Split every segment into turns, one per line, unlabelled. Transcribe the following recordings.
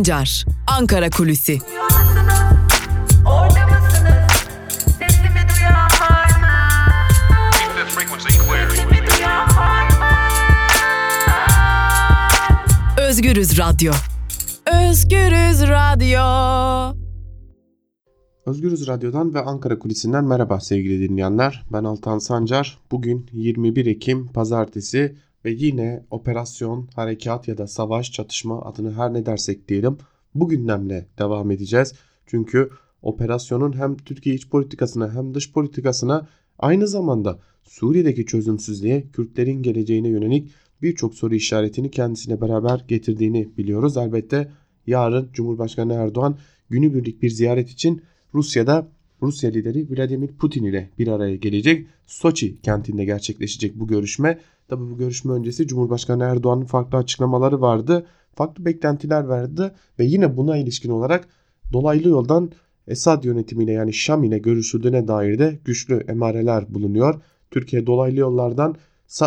Sancar, Ankara Kulüsi. Özgürüz Radyo. Özgürüz Radyo.
Özgürüz Radyo'dan ve Ankara Kulisi'nden merhaba sevgili dinleyenler. Ben Altan Sancar. Bugün 21 Ekim Pazartesi ve yine operasyon, harekat ya da savaş, çatışma adını her ne dersek diyelim bu gündemle devam edeceğiz. Çünkü operasyonun hem Türkiye iç politikasına hem dış politikasına aynı zamanda Suriye'deki çözümsüzlüğe, Kürtlerin geleceğine yönelik birçok soru işaretini kendisine beraber getirdiğini biliyoruz. Elbette yarın Cumhurbaşkanı Erdoğan günübirlik bir ziyaret için Rusya'da Rusya lideri Vladimir Putin ile bir araya gelecek. Soçi kentinde gerçekleşecek bu görüşme. Tabi bu görüşme öncesi Cumhurbaşkanı Erdoğan'ın farklı açıklamaları vardı. Farklı beklentiler verdi ve yine buna ilişkin olarak dolaylı yoldan Esad yönetimiyle yani Şam ile görüşüldüğüne dair de güçlü emareler bulunuyor. Türkiye dolaylı yollardan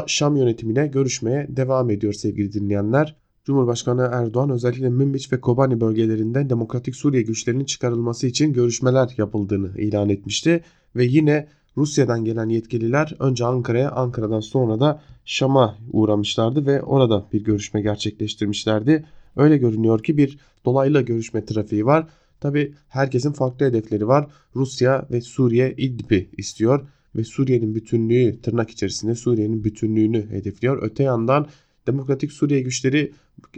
Şam yönetimiyle görüşmeye devam ediyor sevgili dinleyenler. Cumhurbaşkanı Erdoğan özellikle Münbiç ve Kobani bölgelerinde Demokratik Suriye güçlerinin çıkarılması için görüşmeler yapıldığını ilan etmişti. Ve yine Rusya'dan gelen yetkililer önce Ankara'ya, Ankara'dan sonra da Şam'a uğramışlardı ve orada bir görüşme gerçekleştirmişlerdi. Öyle görünüyor ki bir dolaylı görüşme trafiği var. Tabi herkesin farklı hedefleri var. Rusya ve Suriye İdlib'i istiyor ve Suriye'nin bütünlüğü tırnak içerisinde Suriye'nin bütünlüğünü hedefliyor. Öte yandan Demokratik Suriye güçleri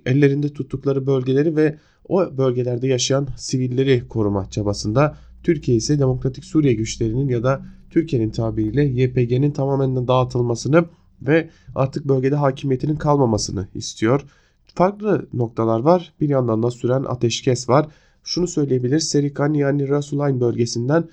ellerinde tuttukları bölgeleri ve o bölgelerde yaşayan sivilleri koruma çabasında. Türkiye ise Demokratik Suriye güçlerinin ya da Türkiye'nin tabiriyle YPG'nin tamamen dağıtılmasını ve artık bölgede hakimiyetinin kalmamasını istiyor. Farklı noktalar var. Bir yandan da süren ateşkes var. Şunu söyleyebiliriz. Serikan yani Rasulayn bölgesinden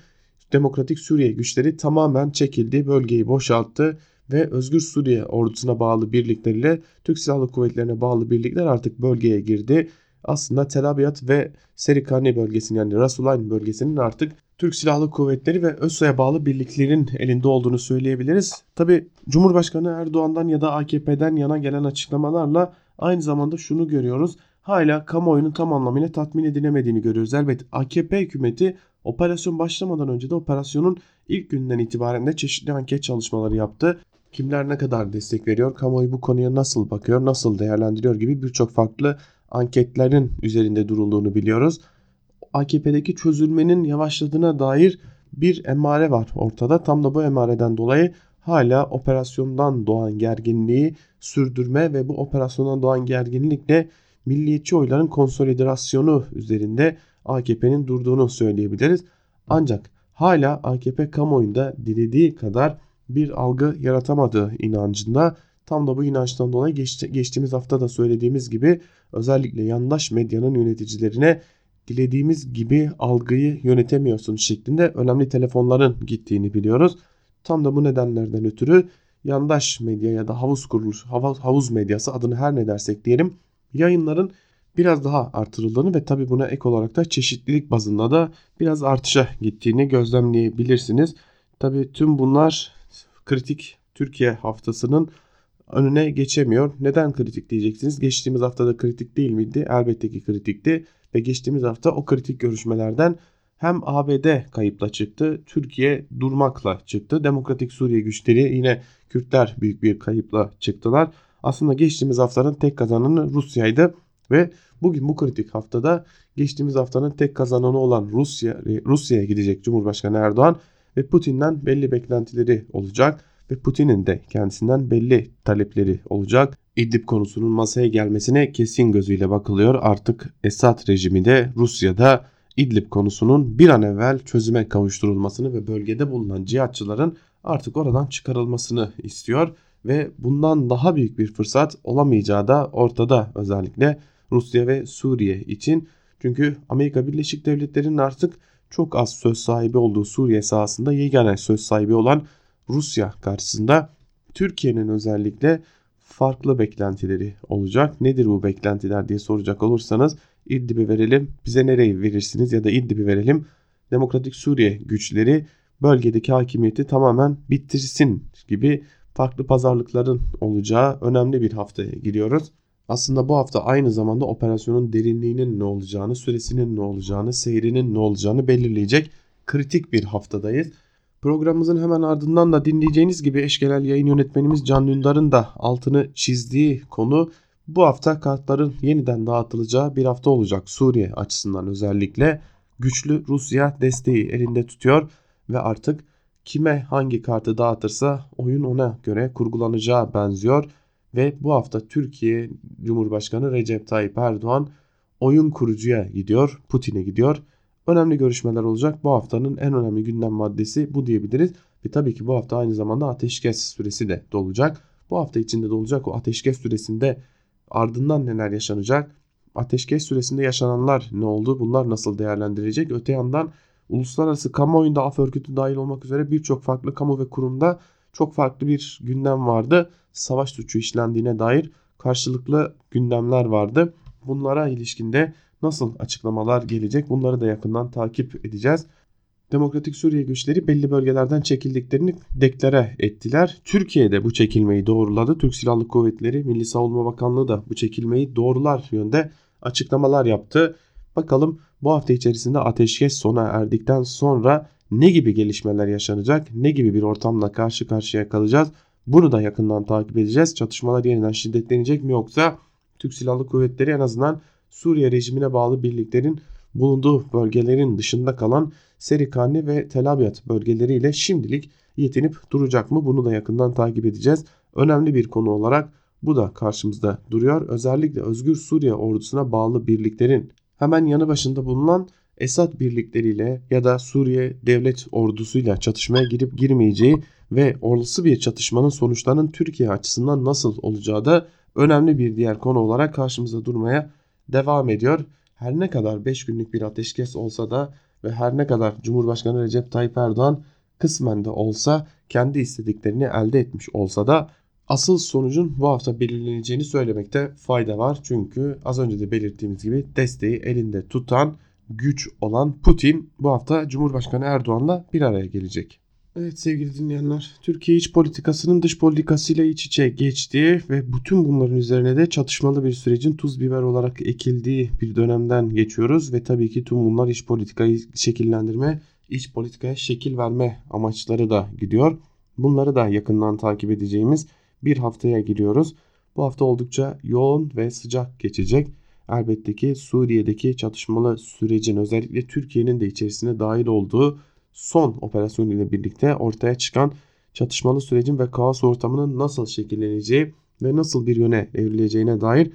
Demokratik Suriye güçleri tamamen çekildi, bölgeyi boşalttı ve Özgür Suriye ordusuna bağlı birlikleriyle Türk Silahlı Kuvvetlerine bağlı birlikler artık bölgeye girdi. Aslında Tel Abyad ve Serikani bölgesinin yani Rasulayn bölgesinin artık Türk Silahlı Kuvvetleri ve ÖSO'ya bağlı birliklerin elinde olduğunu söyleyebiliriz. Tabi Cumhurbaşkanı Erdoğan'dan ya da AKP'den yana gelen açıklamalarla aynı zamanda şunu görüyoruz. Hala kamuoyunun tam anlamıyla tatmin edilemediğini görüyoruz. Elbette AKP hükümeti operasyon başlamadan önce de operasyonun ilk günden itibaren de çeşitli anket çalışmaları yaptı. Kimler ne kadar destek veriyor, kamuoyu bu konuya nasıl bakıyor, nasıl değerlendiriyor gibi birçok farklı anketlerin üzerinde durulduğunu biliyoruz. AKP'deki çözülmenin yavaşladığına dair bir emare var ortada. Tam da bu emareden dolayı hala operasyondan doğan gerginliği sürdürme ve bu operasyondan doğan gerginlikle milliyetçi oyların konsolidasyonu üzerinde AKP'nin durduğunu söyleyebiliriz. Ancak hala AKP kamuoyunda dilediği kadar bir algı yaratamadığı inancında tam da bu inançtan dolayı geç, geçtiğimiz hafta da söylediğimiz gibi özellikle yandaş medyanın yöneticilerine dilediğimiz gibi algıyı yönetemiyorsun şeklinde önemli telefonların gittiğini biliyoruz. Tam da bu nedenlerden ötürü yandaş medya ya da havuz kuruluş, havuz medyası adını her ne dersek diyelim yayınların biraz daha artırıldığını ve tabi buna ek olarak da çeşitlilik bazında da biraz artışa gittiğini gözlemleyebilirsiniz. Tabi tüm bunlar kritik Türkiye haftasının önüne geçemiyor. Neden kritik diyeceksiniz? Geçtiğimiz haftada kritik değil miydi? Elbette ki kritikti ve geçtiğimiz hafta o kritik görüşmelerden hem ABD kayıpla çıktı, Türkiye durmakla çıktı. Demokratik Suriye güçleri yine Kürtler büyük bir kayıpla çıktılar. Aslında geçtiğimiz haftanın tek kazananı Rusya'ydı ve bugün bu kritik haftada geçtiğimiz haftanın tek kazananı olan Rusya Rusya'ya gidecek Cumhurbaşkanı Erdoğan ve Putin'den belli beklentileri olacak ve Putin'in de kendisinden belli talepleri olacak. İdlib konusunun masaya gelmesine kesin gözüyle bakılıyor. Artık Esad rejimi de Rusya'da İdlib konusunun bir an evvel çözüme kavuşturulmasını ve bölgede bulunan cihatçıların artık oradan çıkarılmasını istiyor ve bundan daha büyük bir fırsat olamayacağı da ortada özellikle Rusya ve Suriye için. Çünkü Amerika Birleşik Devletleri'nin artık çok az söz sahibi olduğu Suriye sahasında yegane söz sahibi olan Rusya karşısında Türkiye'nin özellikle farklı beklentileri olacak. Nedir bu beklentiler diye soracak olursanız İdlib'i verelim bize nereyi verirsiniz ya da İdlib'i verelim Demokratik Suriye güçleri bölgedeki hakimiyeti tamamen bitirsin gibi farklı pazarlıkların olacağı önemli bir haftaya giriyoruz. Aslında bu hafta aynı zamanda operasyonun derinliğinin ne olacağını, süresinin ne olacağını, seyrinin ne olacağını belirleyecek kritik bir haftadayız. Programımızın hemen ardından da dinleyeceğiniz gibi eşgenel yayın yönetmenimiz Can Dündar'ın da altını çizdiği konu bu hafta kartların yeniden dağıtılacağı bir hafta olacak Suriye açısından özellikle. Güçlü Rusya desteği elinde tutuyor ve artık kime hangi kartı dağıtırsa oyun ona göre kurgulanacağı benziyor. Ve bu hafta Türkiye Cumhurbaşkanı Recep Tayyip Erdoğan oyun kurucuya gidiyor, Putin'e gidiyor. Önemli görüşmeler olacak. Bu haftanın en önemli gündem maddesi bu diyebiliriz. Ve tabii ki bu hafta aynı zamanda ateşkes süresi de dolacak. Bu hafta içinde dolacak o ateşkes süresinde ardından neler yaşanacak? Ateşkes süresinde yaşananlar ne oldu? Bunlar nasıl değerlendirilecek? Öte yandan uluslararası kamuoyunda af örgütü dahil olmak üzere birçok farklı kamu ve kurumda çok farklı bir gündem vardı. Savaş suçu işlendiğine dair karşılıklı gündemler vardı. Bunlara ilişkinde nasıl açıklamalar gelecek bunları da yakından takip edeceğiz. Demokratik Suriye güçleri belli bölgelerden çekildiklerini deklare ettiler. Türkiye de bu çekilmeyi doğruladı. Türk Silahlı Kuvvetleri Milli Savunma Bakanlığı da bu çekilmeyi doğrular yönde açıklamalar yaptı. Bakalım bu hafta içerisinde ateşkes sona erdikten sonra ne gibi gelişmeler yaşanacak, ne gibi bir ortamla karşı karşıya kalacağız bunu da yakından takip edeceğiz. Çatışmalar yeniden şiddetlenecek mi yoksa Türk Silahlı Kuvvetleri en azından Suriye rejimine bağlı birliklerin bulunduğu bölgelerin dışında kalan Serikani ve Tel Abyad bölgeleriyle şimdilik yetinip duracak mı? Bunu da yakından takip edeceğiz. Önemli bir konu olarak bu da karşımızda duruyor. Özellikle Özgür Suriye ordusuna bağlı birliklerin hemen yanı başında bulunan Esad birlikleriyle ya da Suriye devlet ordusuyla çatışmaya girip girmeyeceği ve olası bir çatışmanın sonuçlarının Türkiye açısından nasıl olacağı da önemli bir diğer konu olarak karşımıza durmaya devam ediyor. Her ne kadar 5 günlük bir ateşkes olsa da ve her ne kadar Cumhurbaşkanı Recep Tayyip Erdoğan kısmen de olsa kendi istediklerini elde etmiş olsa da asıl sonucun bu hafta belirleneceğini söylemekte fayda var. Çünkü az önce de belirttiğimiz gibi desteği elinde tutan güç olan Putin bu hafta Cumhurbaşkanı Erdoğan'la bir araya gelecek. Evet sevgili dinleyenler, Türkiye iç politikasının dış politikasıyla iç içe geçtiği ve bütün bunların üzerine de çatışmalı bir sürecin tuz biber olarak ekildiği bir dönemden geçiyoruz ve tabii ki tüm bunlar iç politikayı şekillendirme, iç politikaya şekil verme amaçları da gidiyor. Bunları da yakından takip edeceğimiz bir haftaya giriyoruz. Bu hafta oldukça yoğun ve sıcak geçecek. Elbette ki Suriye'deki çatışmalı sürecin özellikle Türkiye'nin de içerisine dahil olduğu son operasyon ile birlikte ortaya çıkan çatışmalı sürecin ve kaos ortamının nasıl şekilleneceği ve nasıl bir yöne evrileceğine dair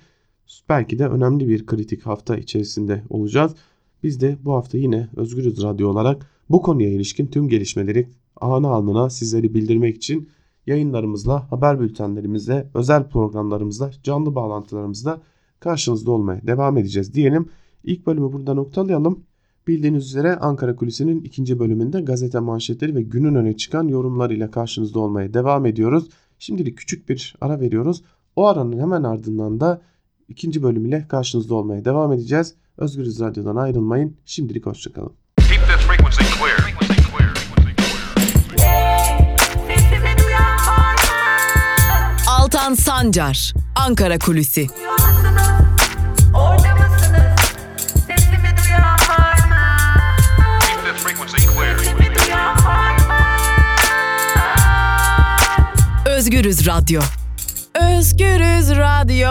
belki de önemli bir kritik hafta içerisinde olacağız. Biz de bu hafta yine Özgürüz Radyo olarak bu konuya ilişkin tüm gelişmeleri anı almına sizleri bildirmek için yayınlarımızla, haber bültenlerimizle, özel programlarımızla, canlı bağlantılarımızla karşınızda olmaya devam edeceğiz diyelim. İlk bölümü burada noktalayalım. Bildiğiniz üzere Ankara Kulisi'nin ikinci bölümünde gazete manşetleri ve günün öne çıkan yorumlarıyla karşınızda olmaya devam ediyoruz. Şimdilik küçük bir ara veriyoruz. O aranın hemen ardından da ikinci bölüm ile karşınızda olmaya devam edeceğiz. Özgürüz Radyo'dan ayrılmayın. Şimdilik hoşçakalın.
Altan Sancar, Ankara Kulüsi. Özgürüz Radyo. Özgürüz Radyo.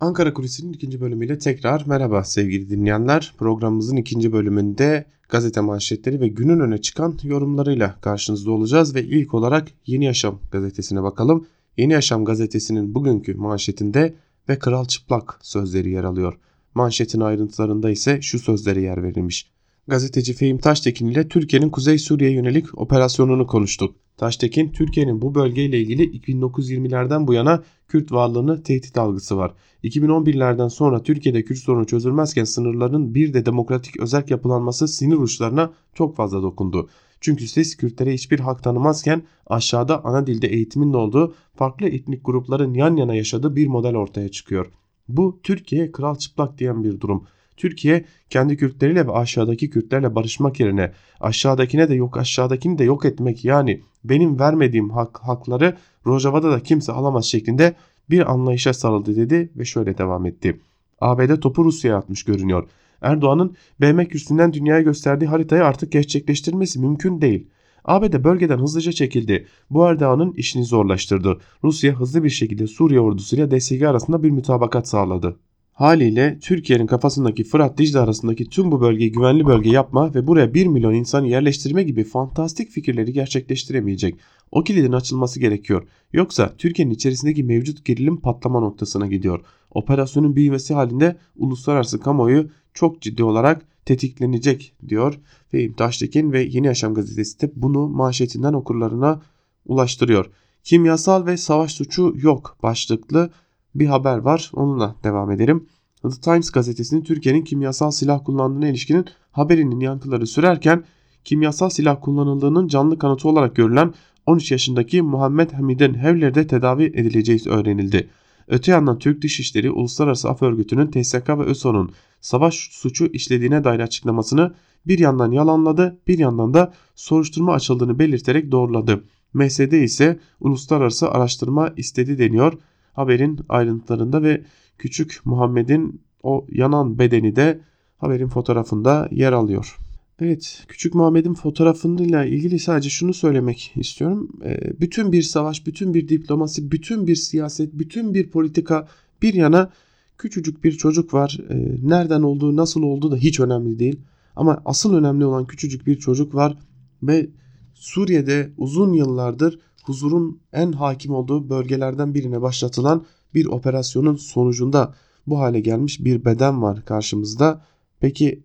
Ankara Kulisi'nin ikinci bölümüyle tekrar merhaba sevgili dinleyenler. Programımızın ikinci bölümünde gazete manşetleri ve günün öne çıkan yorumlarıyla karşınızda olacağız. Ve ilk olarak Yeni Yaşam gazetesine bakalım. Yeni Yaşam gazetesinin bugünkü manşetinde ve kral çıplak sözleri yer alıyor. Manşetin ayrıntılarında ise şu sözlere yer verilmiş. Gazeteci Fehim Taştekin ile Türkiye'nin Kuzey Suriye yönelik operasyonunu konuştuk. Taştekin, Türkiye'nin bu bölgeyle ilgili 1920'lerden bu yana Kürt varlığını tehdit algısı var. 2011'lerden sonra Türkiye'de Kürt sorunu çözülmezken sınırların bir de demokratik özerk yapılanması sinir uçlarına çok fazla dokundu. Çünkü siz Kürtlere hiçbir hak tanımazken aşağıda ana dilde eğitimin olduğu farklı etnik grupların yan yana yaşadığı bir model ortaya çıkıyor. Bu Türkiye kral çıplak diyen bir durum. Türkiye kendi Kürtleriyle ve aşağıdaki Kürtlerle barışmak yerine aşağıdakine de yok aşağıdakini de yok etmek yani benim vermediğim hak, hakları Rojava'da da kimse alamaz şeklinde bir anlayışa sarıldı dedi ve şöyle devam etti. ABD topu Rusya'ya atmış görünüyor. Erdoğan'ın BM kürsüsünden dünyaya gösterdiği haritayı artık gerçekleştirmesi mümkün değil. ABD bölgeden hızlıca çekildi. Bu Erdoğan'ın işini zorlaştırdı. Rusya hızlı bir şekilde Suriye ordusuyla DSG arasında bir mütabakat sağladı. Haliyle Türkiye'nin kafasındaki Fırat Dicle arasındaki tüm bu bölgeyi güvenli bölge yapma ve buraya 1 milyon insanı yerleştirme gibi fantastik fikirleri gerçekleştiremeyecek. O kilidin açılması gerekiyor. Yoksa Türkiye'nin içerisindeki mevcut gerilim patlama noktasına gidiyor. Operasyonun büyümesi halinde uluslararası kamuoyu çok ciddi olarak tetiklenecek diyor Fehim Taştekin ve Yeni Yaşam gazetesi de bunu manşetinden okurlarına ulaştırıyor. Kimyasal ve savaş suçu yok başlıklı bir haber var. Onunla devam edelim. The Times gazetesinin Türkiye'nin kimyasal silah kullandığına ilişkinin haberinin yankıları sürerken kimyasal silah kullanıldığının canlı kanıtı olarak görülen 13 yaşındaki Muhammed Hamid'in Hevler'de tedavi edileceği öğrenildi. Öte yandan Türk Dışişleri Uluslararası Af Örgütü'nün TSK ve ÖSO'nun savaş suçu işlediğine dair açıklamasını bir yandan yalanladı bir yandan da soruşturma açıldığını belirterek doğruladı. MSD ise uluslararası araştırma istedi deniyor haberin ayrıntılarında ve küçük Muhammed'in o yanan bedeni de haberin fotoğrafında yer alıyor. Evet, Küçük Muhammed'in fotoğrafıyla ilgili sadece şunu söylemek istiyorum. Ee, bütün bir savaş, bütün bir diplomasi, bütün bir siyaset, bütün bir politika bir yana küçücük bir çocuk var. Ee, nereden olduğu, nasıl olduğu da hiç önemli değil. Ama asıl önemli olan küçücük bir çocuk var ve Suriye'de uzun yıllardır huzurun en hakim olduğu bölgelerden birine başlatılan bir operasyonun sonucunda bu hale gelmiş bir beden var karşımızda. Peki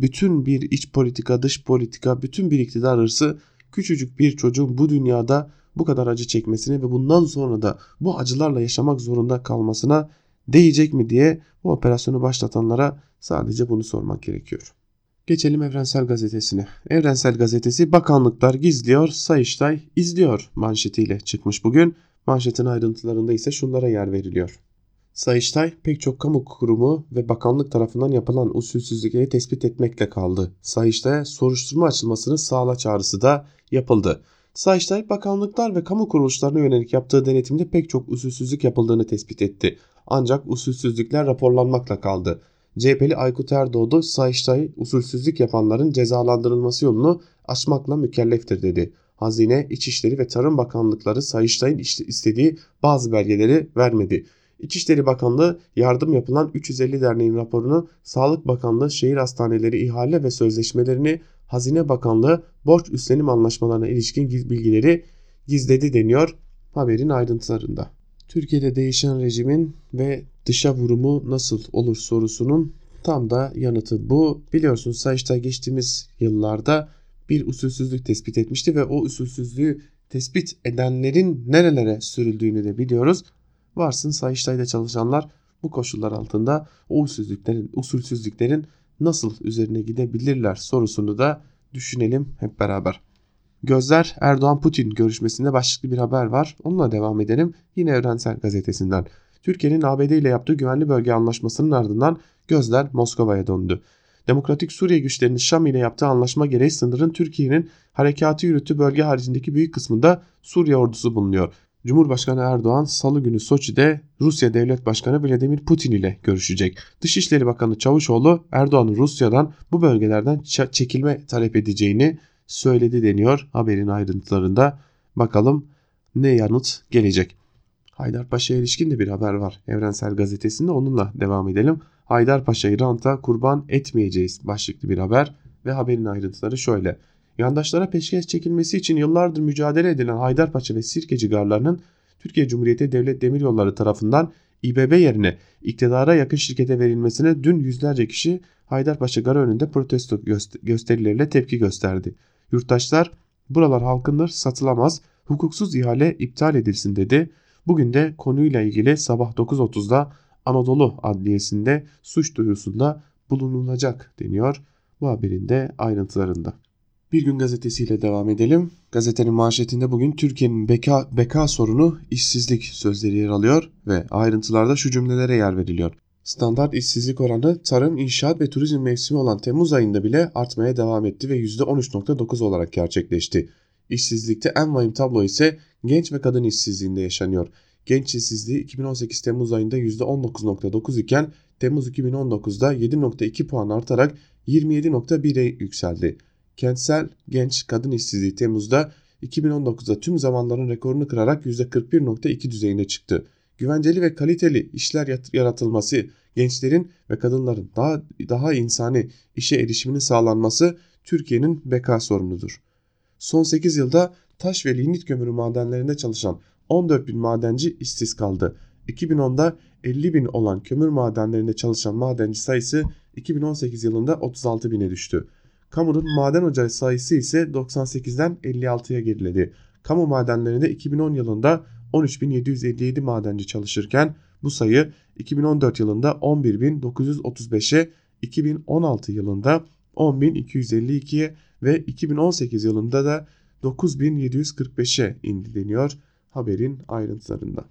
bütün bir iç politika, dış politika, bütün bir iktidar hırsı küçücük bir çocuğun bu dünyada bu kadar acı çekmesine ve bundan sonra da bu acılarla yaşamak zorunda kalmasına değecek mi diye bu operasyonu başlatanlara sadece bunu sormak gerekiyor. Geçelim Evrensel Gazetesi'ne. Evrensel Gazetesi bakanlıklar gizliyor, Sayıştay izliyor manşetiyle çıkmış bugün. Manşetin ayrıntılarında ise şunlara yer veriliyor. Sayıştay pek çok kamu kurumu ve bakanlık tarafından yapılan usulsüzlükleri tespit etmekle kaldı. Sayıştay'a soruşturma açılmasını sağla çağrısı da yapıldı. Sayıştay bakanlıklar ve kamu kuruluşlarına yönelik yaptığı denetimde pek çok usulsüzlük yapıldığını tespit etti. Ancak usulsüzlükler raporlanmakla kaldı. CHP'li Aykut Erdoğdu Sayıştay usulsüzlük yapanların cezalandırılması yolunu açmakla mükelleftir dedi. Hazine, İçişleri ve Tarım Bakanlıkları Sayıştay'ın istediği bazı belgeleri vermedi. İçişleri Bakanlığı yardım yapılan 350 derneğin raporunu, Sağlık Bakanlığı şehir hastaneleri ihale ve sözleşmelerini, Hazine Bakanlığı borç üstlenim anlaşmalarına ilişkin bilgileri gizledi deniyor haberin ayrıntılarında. Türkiye'de değişen rejimin ve dışa vurumu nasıl olur sorusunun tam da yanıtı bu. Biliyorsunuz Sayıştay geçtiğimiz yıllarda bir usulsüzlük tespit etmişti ve o usulsüzlüğü tespit edenlerin nerelere sürüldüğünü de biliyoruz. Varsın Sayıştay'da çalışanlar bu koşullar altında o usulsüzlüklerin, usulsüzlüklerin nasıl üzerine gidebilirler sorusunu da düşünelim hep beraber. Gözler Erdoğan-Putin görüşmesinde başlıklı bir haber var. Onunla devam edelim. Yine Evrensel Gazetesi'nden. Türkiye'nin ABD ile yaptığı güvenli bölge anlaşmasının ardından gözler Moskova'ya döndü. Demokratik Suriye güçlerinin Şam ile yaptığı anlaşma gereği sınırın Türkiye'nin harekatı yürüttüğü bölge haricindeki büyük kısmında Suriye ordusu bulunuyor. Cumhurbaşkanı Erdoğan salı günü Soçi'de Rusya Devlet Başkanı Vladimir Putin ile görüşecek. Dışişleri Bakanı Çavuşoğlu Erdoğan'ın Rusya'dan bu bölgelerden çekilme talep edeceğini söyledi deniyor haberin ayrıntılarında. Bakalım ne yanıt gelecek. Haydarpaşa'ya ilişkin de bir haber var Evrensel Gazetesi'nde onunla devam edelim. Haydarpaşa'yı ranta kurban etmeyeceğiz başlıklı bir haber ve haberin ayrıntıları şöyle. Yandaşlara peşkeş çekilmesi için yıllardır mücadele edilen Haydarpaşa ve Sirkeci garlarının Türkiye Cumhuriyeti Devlet Demiryolları tarafından İBB yerine iktidara yakın şirkete verilmesine dün yüzlerce kişi Haydarpaşa garı önünde protesto gösterileriyle tepki gösterdi. Yurttaşlar buralar halkındır satılamaz hukuksuz ihale iptal edilsin dedi. Bugün de konuyla ilgili sabah 9.30'da Anadolu Adliyesi'nde suç duyurusunda bulunulacak deniyor bu haberin de ayrıntılarında. Bir gün gazetesiyle devam edelim. Gazetenin manşetinde bugün Türkiye'nin beka, beka sorunu işsizlik sözleri yer alıyor ve ayrıntılarda şu cümlelere yer veriliyor. Standart işsizlik oranı tarım, inşaat ve turizm mevsimi olan Temmuz ayında bile artmaya devam etti ve %13.9 olarak gerçekleşti. İşsizlikte en vahim tablo ise genç ve kadın işsizliğinde yaşanıyor. Genç işsizliği 2018 Temmuz ayında %19.9 iken Temmuz 2019'da 7.2 puan artarak 27.1'e yükseldi. Kentsel genç kadın işsizliği Temmuz'da 2019'da tüm zamanların rekorunu kırarak %41.2 düzeyine çıktı. Güvenceli ve kaliteli işler yaratılması, gençlerin ve kadınların daha daha insani işe erişiminin sağlanması Türkiye'nin beka sorunudur. Son 8 yılda taş ve lignit kömürü madenlerinde çalışan 14 bin madenci işsiz kaldı. 2010'da 50 bin olan kömür madenlerinde çalışan madenci sayısı 2018 yılında 36 bine düştü. Kamunun maden ocağı sayısı ise 98'den 56'ya geriledi. Kamu madenlerinde 2010 yılında 13.757 madenci çalışırken bu sayı 2014 yılında 11.935'e, 2016 yılında 10.252'ye ve 2018 yılında da 9.745'e indi deniyor haberin ayrıntılarında.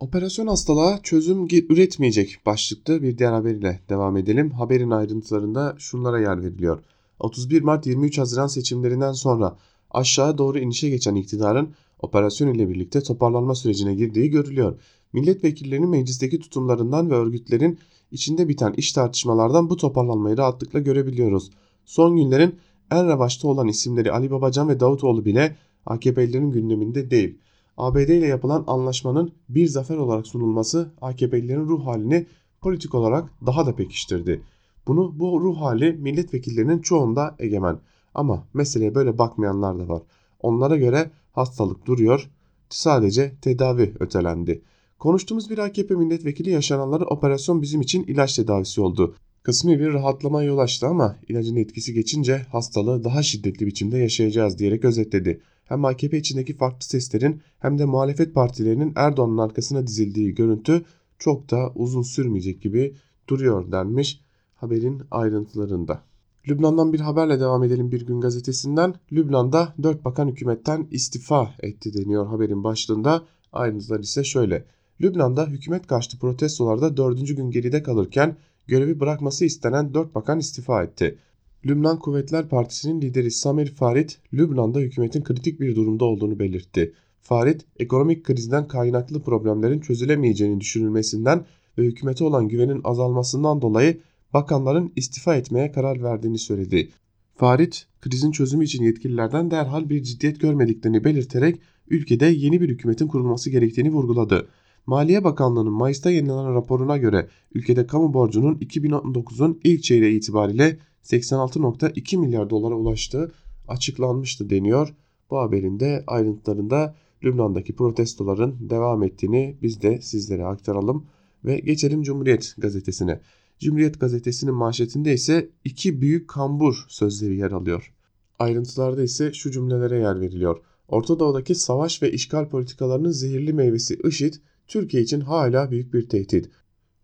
Operasyon hastalığa çözüm üretmeyecek başlıkta bir diğer haberiyle devam edelim. Haberin ayrıntılarında şunlara yer veriliyor. 31 Mart 23 Haziran seçimlerinden sonra aşağı doğru inişe geçen iktidarın operasyon ile birlikte toparlanma sürecine girdiği görülüyor. Milletvekillerinin meclisteki tutumlarından ve örgütlerin içinde biten iş tartışmalardan bu toparlanmayı rahatlıkla görebiliyoruz. Son günlerin en revaçta olan isimleri Ali Babacan ve Davutoğlu bile AKP'lilerin gündeminde değil. ABD ile yapılan anlaşmanın bir zafer olarak sunulması AKP'lilerin ruh halini politik olarak daha da pekiştirdi. Bunu bu ruh hali milletvekillerinin çoğunda egemen. Ama meseleye böyle bakmayanlar da var. Onlara göre hastalık duruyor, sadece tedavi ötelendi. Konuştuğumuz bir AKP milletvekili yaşananları operasyon bizim için ilaç tedavisi oldu. Kısmi bir rahatlama yol açtı ama ilacın etkisi geçince hastalığı daha şiddetli biçimde yaşayacağız diyerek özetledi. Hem AKP içindeki farklı seslerin hem de muhalefet partilerinin Erdoğan'ın arkasına dizildiği görüntü çok da uzun sürmeyecek gibi duruyor denmiş haberin ayrıntılarında. Lübnan'dan bir haberle devam edelim bir gün gazetesinden. Lübnan'da 4 bakan hükümetten istifa etti deniyor haberin başlığında. Ayrıntılar ise şöyle. Lübnan'da hükümet karşıtı protestolarda 4. gün geride kalırken görevi bırakması istenen 4 bakan istifa etti. Lübnan Kuvvetler Partisi'nin lideri Samir Farid, Lübnan'da hükümetin kritik bir durumda olduğunu belirtti. Farid, ekonomik krizden kaynaklı problemlerin çözülemeyeceğini düşünülmesinden ve hükümete olan güvenin azalmasından dolayı bakanların istifa etmeye karar verdiğini söyledi. Farid, krizin çözümü için yetkililerden derhal bir ciddiyet görmediklerini belirterek ülkede yeni bir hükümetin kurulması gerektiğini vurguladı. Maliye Bakanlığı'nın Mayıs'ta yayınlanan raporuna göre ülkede kamu borcunun 2019'un ilk çeyreği itibariyle 86.2 milyar dolara ulaştığı açıklanmıştı deniyor. Bu haberin de ayrıntılarında Lübnan'daki protestoların devam ettiğini biz de sizlere aktaralım ve geçelim Cumhuriyet gazetesine. Cumhuriyet gazetesinin manşetinde ise iki büyük kambur sözleri yer alıyor. Ayrıntılarda ise şu cümlelere yer veriliyor. Orta Doğu'daki savaş ve işgal politikalarının zehirli meyvesi IŞİD, Türkiye için hala büyük bir tehdit.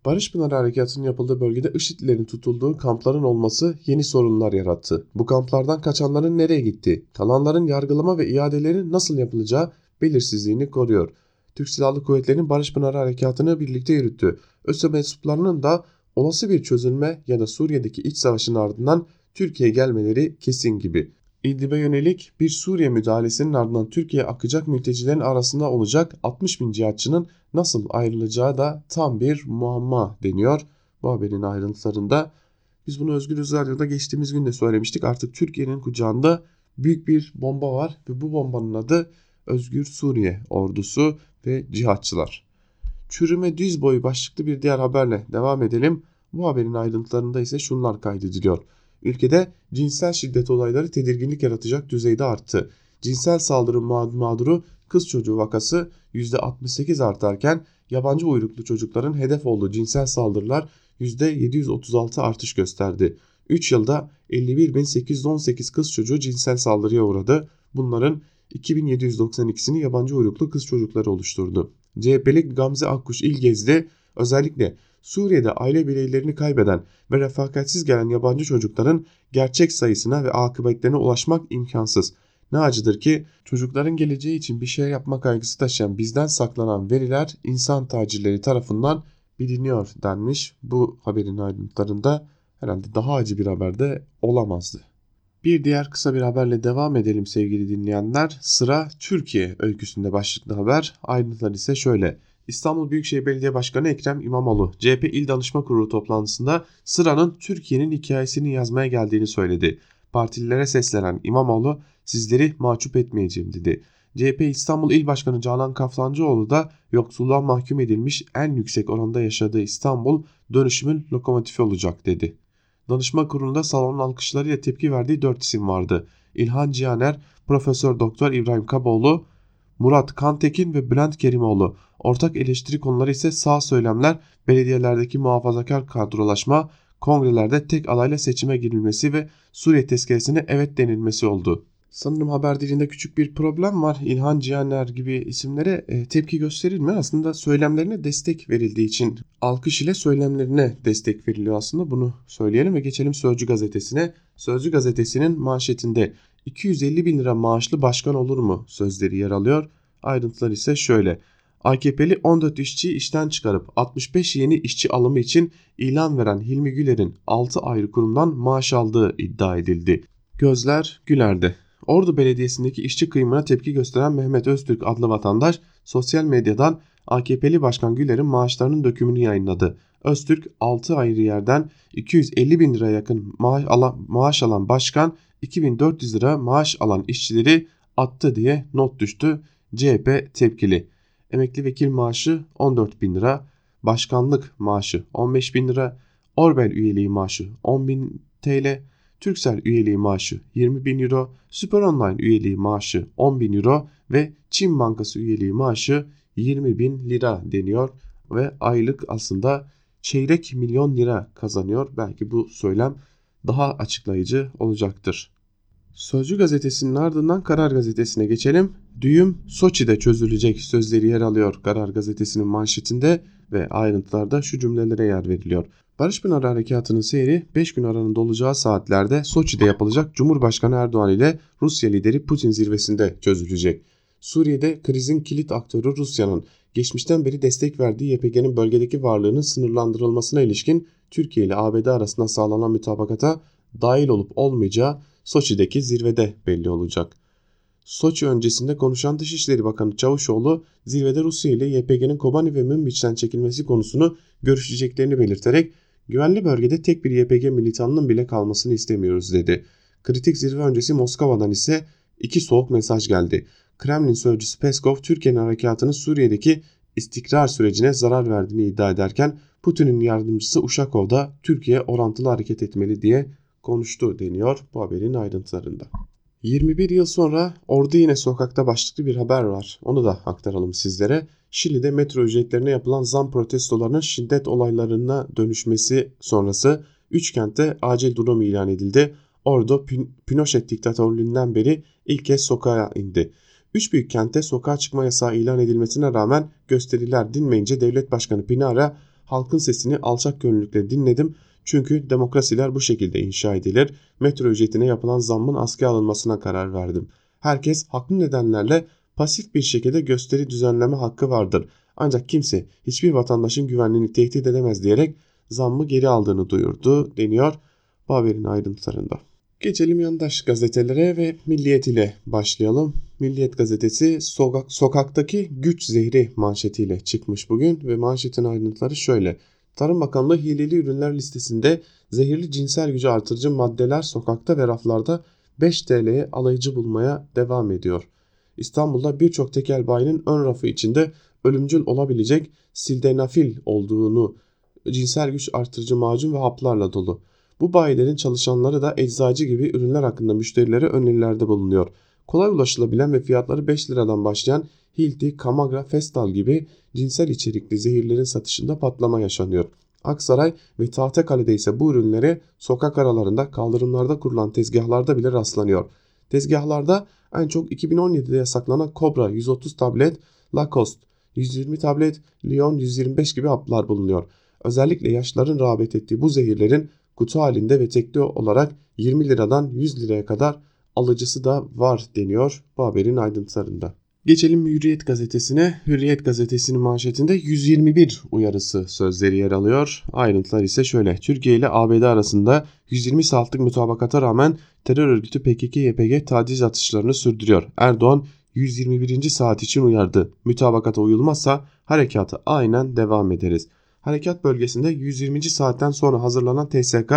Barış Pınarı Harekatı'nın yapıldığı bölgede IŞİD'lerin tutulduğu kampların olması yeni sorunlar yarattı. Bu kamplardan kaçanların nereye gitti? Kalanların yargılama ve iadeleri nasıl yapılacağı belirsizliğini koruyor. Türk Silahlı Kuvvetleri'nin Barış Pınarı Harekatı'nı birlikte yürüttü. ÖSO mensuplarının da olası bir çözülme ya da Suriye'deki iç savaşın ardından Türkiye'ye gelmeleri kesin gibi. İdlib'e yönelik bir Suriye müdahalesinin ardından Türkiye'ye akacak mültecilerin arasında olacak 60 bin cihatçının nasıl ayrılacağı da tam bir muamma deniyor bu haberin ayrıntılarında. Biz bunu Özgür Radyo'da geçtiğimiz gün de söylemiştik. Artık Türkiye'nin kucağında büyük bir bomba var ve bu bombanın adı Özgür Suriye ordusu ve cihatçılar. Çürüme düz boyu başlıklı bir diğer haberle devam edelim. Bu haberin ayrıntılarında ise şunlar kaydediliyor. Ülkede cinsel şiddet olayları tedirginlik yaratacak düzeyde arttı. Cinsel saldırı mağduru kız çocuğu vakası %68 artarken yabancı uyruklu çocukların hedef olduğu cinsel saldırılar %736 artış gösterdi. 3 yılda 51.818 kız çocuğu cinsel saldırıya uğradı. Bunların 2792'sini yabancı uyruklu kız çocukları oluşturdu. CHP'li Gamze Akkuş İlgez'de özellikle Suriye'de aile bireylerini kaybeden ve refakatsiz gelen yabancı çocukların gerçek sayısına ve akıbetlerine ulaşmak imkansız. Ne acıdır ki çocukların geleceği için bir şey yapma kaygısı taşıyan bizden saklanan veriler insan tacirleri tarafından biliniyor denmiş. Bu haberin ayrıntılarında herhalde daha acı bir haber de olamazdı. Bir diğer kısa bir haberle devam edelim sevgili dinleyenler. Sıra Türkiye öyküsünde başlıklı haber. Ayrıntılar ise şöyle. İstanbul Büyükşehir Belediye Başkanı Ekrem İmamoğlu CHP İl Danışma Kurulu toplantısında sıranın Türkiye'nin hikayesini yazmaya geldiğini söyledi. Partililere seslenen İmamoğlu sizleri mahcup etmeyeceğim dedi. CHP İstanbul İl Başkanı Canan Kaftancıoğlu da yoksulluğa mahkum edilmiş en yüksek oranda yaşadığı İstanbul dönüşümün lokomotifi olacak dedi. Danışma kurulunda salonun alkışlarıyla tepki verdiği dört isim vardı. İlhan Cihaner, Profesör Doktor İbrahim Kaboğlu, Murat Kantekin ve Bülent Kerimoğlu. Ortak eleştiri konuları ise sağ söylemler, belediyelerdeki muhafazakar kadrolaşma, kongrelerde tek alayla seçime girilmesi ve Suriye tezkeresine evet denilmesi oldu. Sanırım haber dilinde küçük bir problem var. İlhan Cihaner gibi isimlere e, tepki gösterilmiyor. Aslında söylemlerine destek verildiği için alkış ile söylemlerine destek veriliyor aslında. Bunu söyleyelim ve geçelim Sözcü gazetesine. Sözcü gazetesinin manşetinde 250 bin lira maaşlı başkan olur mu sözleri yer alıyor. Ayrıntılar ise şöyle. AKP'li 14 işçiyi işten çıkarıp 65 yeni işçi alımı için ilan veren Hilmi Güler'in 6 ayrı kurumdan maaş aldığı iddia edildi. Gözler Güler'de. Ordu Belediyesi'ndeki işçi kıyımına tepki gösteren Mehmet Öztürk adlı vatandaş sosyal medyadan AKP'li Başkan Güler'in maaşlarının dökümünü yayınladı. Öztürk 6 ayrı yerden 250 bin lira yakın maaş alan, maaş alan başkan 2400 lira maaş alan işçileri attı diye not düştü. CHP tepkili. Emekli vekil maaşı 14 bin lira, başkanlık maaşı 15 bin lira, Orbel üyeliği maaşı 10 bin TL, Turkcell üyeliği maaşı 20 bin euro, Süper Online üyeliği maaşı 10 bin euro ve Çin Bankası üyeliği maaşı 20 bin lira deniyor ve aylık aslında çeyrek milyon lira kazanıyor. Belki bu söylem daha açıklayıcı olacaktır. Sözcü gazetesinin ardından Karar gazetesine geçelim. Düğüm Soçi'de çözülecek sözleri yer alıyor Karar gazetesinin manşetinde ve ayrıntılarda şu cümlelere yer veriliyor. Barış Pınar Harekatı'nın seyri 5 gün aranın olacağı saatlerde Soçi'de yapılacak Cumhurbaşkanı Erdoğan ile Rusya lideri Putin zirvesinde çözülecek. Suriye'de krizin kilit aktörü Rusya'nın geçmişten beri destek verdiği YPG'nin bölgedeki varlığının sınırlandırılmasına ilişkin Türkiye ile ABD arasında sağlanan mütabakata dahil olup olmayacağı Soçi'deki zirvede belli olacak. Soçi öncesinde konuşan Dışişleri Bakanı Çavuşoğlu zirvede Rusya ile YPG'nin Kobani ve Münbiç'ten çekilmesi konusunu görüşeceklerini belirterek güvenli bölgede tek bir YPG militanının bile kalmasını istemiyoruz dedi. Kritik zirve öncesi Moskova'dan ise iki soğuk mesaj geldi. Kremlin sözcüsü Peskov Türkiye'nin harekatının Suriye'deki istikrar sürecine zarar verdiğini iddia ederken Putin'in yardımcısı Uşakov da Türkiye orantılı hareket etmeli diye konuştu deniyor bu haberin ayrıntılarında. 21 yıl sonra orada yine sokakta başlıklı bir haber var. Onu da aktaralım sizlere. Şili'de metro ücretlerine yapılan zam protestolarının şiddet olaylarına dönüşmesi sonrası 3 kentte acil durum ilan edildi. Ordu Pinochet diktatörlüğünden beri ilk kez sokağa indi. Üç büyük kentte sokağa çıkma yasağı ilan edilmesine rağmen gösteriler dinmeyince devlet başkanı Pinara halkın sesini alçak gönüllükle dinledim çünkü demokrasiler bu şekilde inşa edilir. Metro ücretine yapılan zammın askıya alınmasına karar verdim. Herkes haklı nedenlerle pasif bir şekilde gösteri düzenleme hakkı vardır. Ancak kimse hiçbir vatandaşın güvenliğini tehdit edemez diyerek zammı geri aldığını duyurdu deniyor bu haberin ayrıntılarında. Geçelim yandaş gazetelere ve Milliyet ile başlayalım. Milliyet gazetesi sokak, sokaktaki güç zehri manşetiyle çıkmış bugün ve manşetin ayrıntıları şöyle. Tarım Bakanlığı hileli ürünler listesinde zehirli cinsel gücü artırıcı maddeler sokakta ve raflarda 5 TL'ye alayıcı bulmaya devam ediyor. İstanbul'da birçok tekel bayinin ön rafı içinde ölümcül olabilecek sildenafil olduğunu cinsel güç artırıcı macun ve haplarla dolu. Bu bayilerin çalışanları da eczacı gibi ürünler hakkında müşterilere önerilerde bulunuyor. Kolay ulaşılabilen ve fiyatları 5 liradan başlayan Hilti, Kamagra, Festal gibi cinsel içerikli zehirlerin satışında patlama yaşanıyor. Aksaray ve Tahtakale'de ise bu ürünlere sokak aralarında kaldırımlarda kurulan tezgahlarda bile rastlanıyor. Tezgahlarda en çok 2017'de yasaklanan Cobra 130 tablet, Lacoste 120 tablet, Lyon 125 gibi haplar bulunuyor. Özellikle yaşların rağbet ettiği bu zehirlerin kutu halinde ve tekli olarak 20 liradan 100 liraya kadar alıcısı da var deniyor bu haberin ayrıntılarında. Geçelim Hürriyet gazetesine. Hürriyet gazetesinin manşetinde 121 uyarısı sözleri yer alıyor. Ayrıntılar ise şöyle. Türkiye ile ABD arasında 120 saatlik mutabakata rağmen terör örgütü PKK-YPG taciz atışlarını sürdürüyor. Erdoğan 121. saat için uyardı. Mütabakata uyulmazsa harekata aynen devam ederiz. Harekat bölgesinde 120. saatten sonra hazırlanan TSK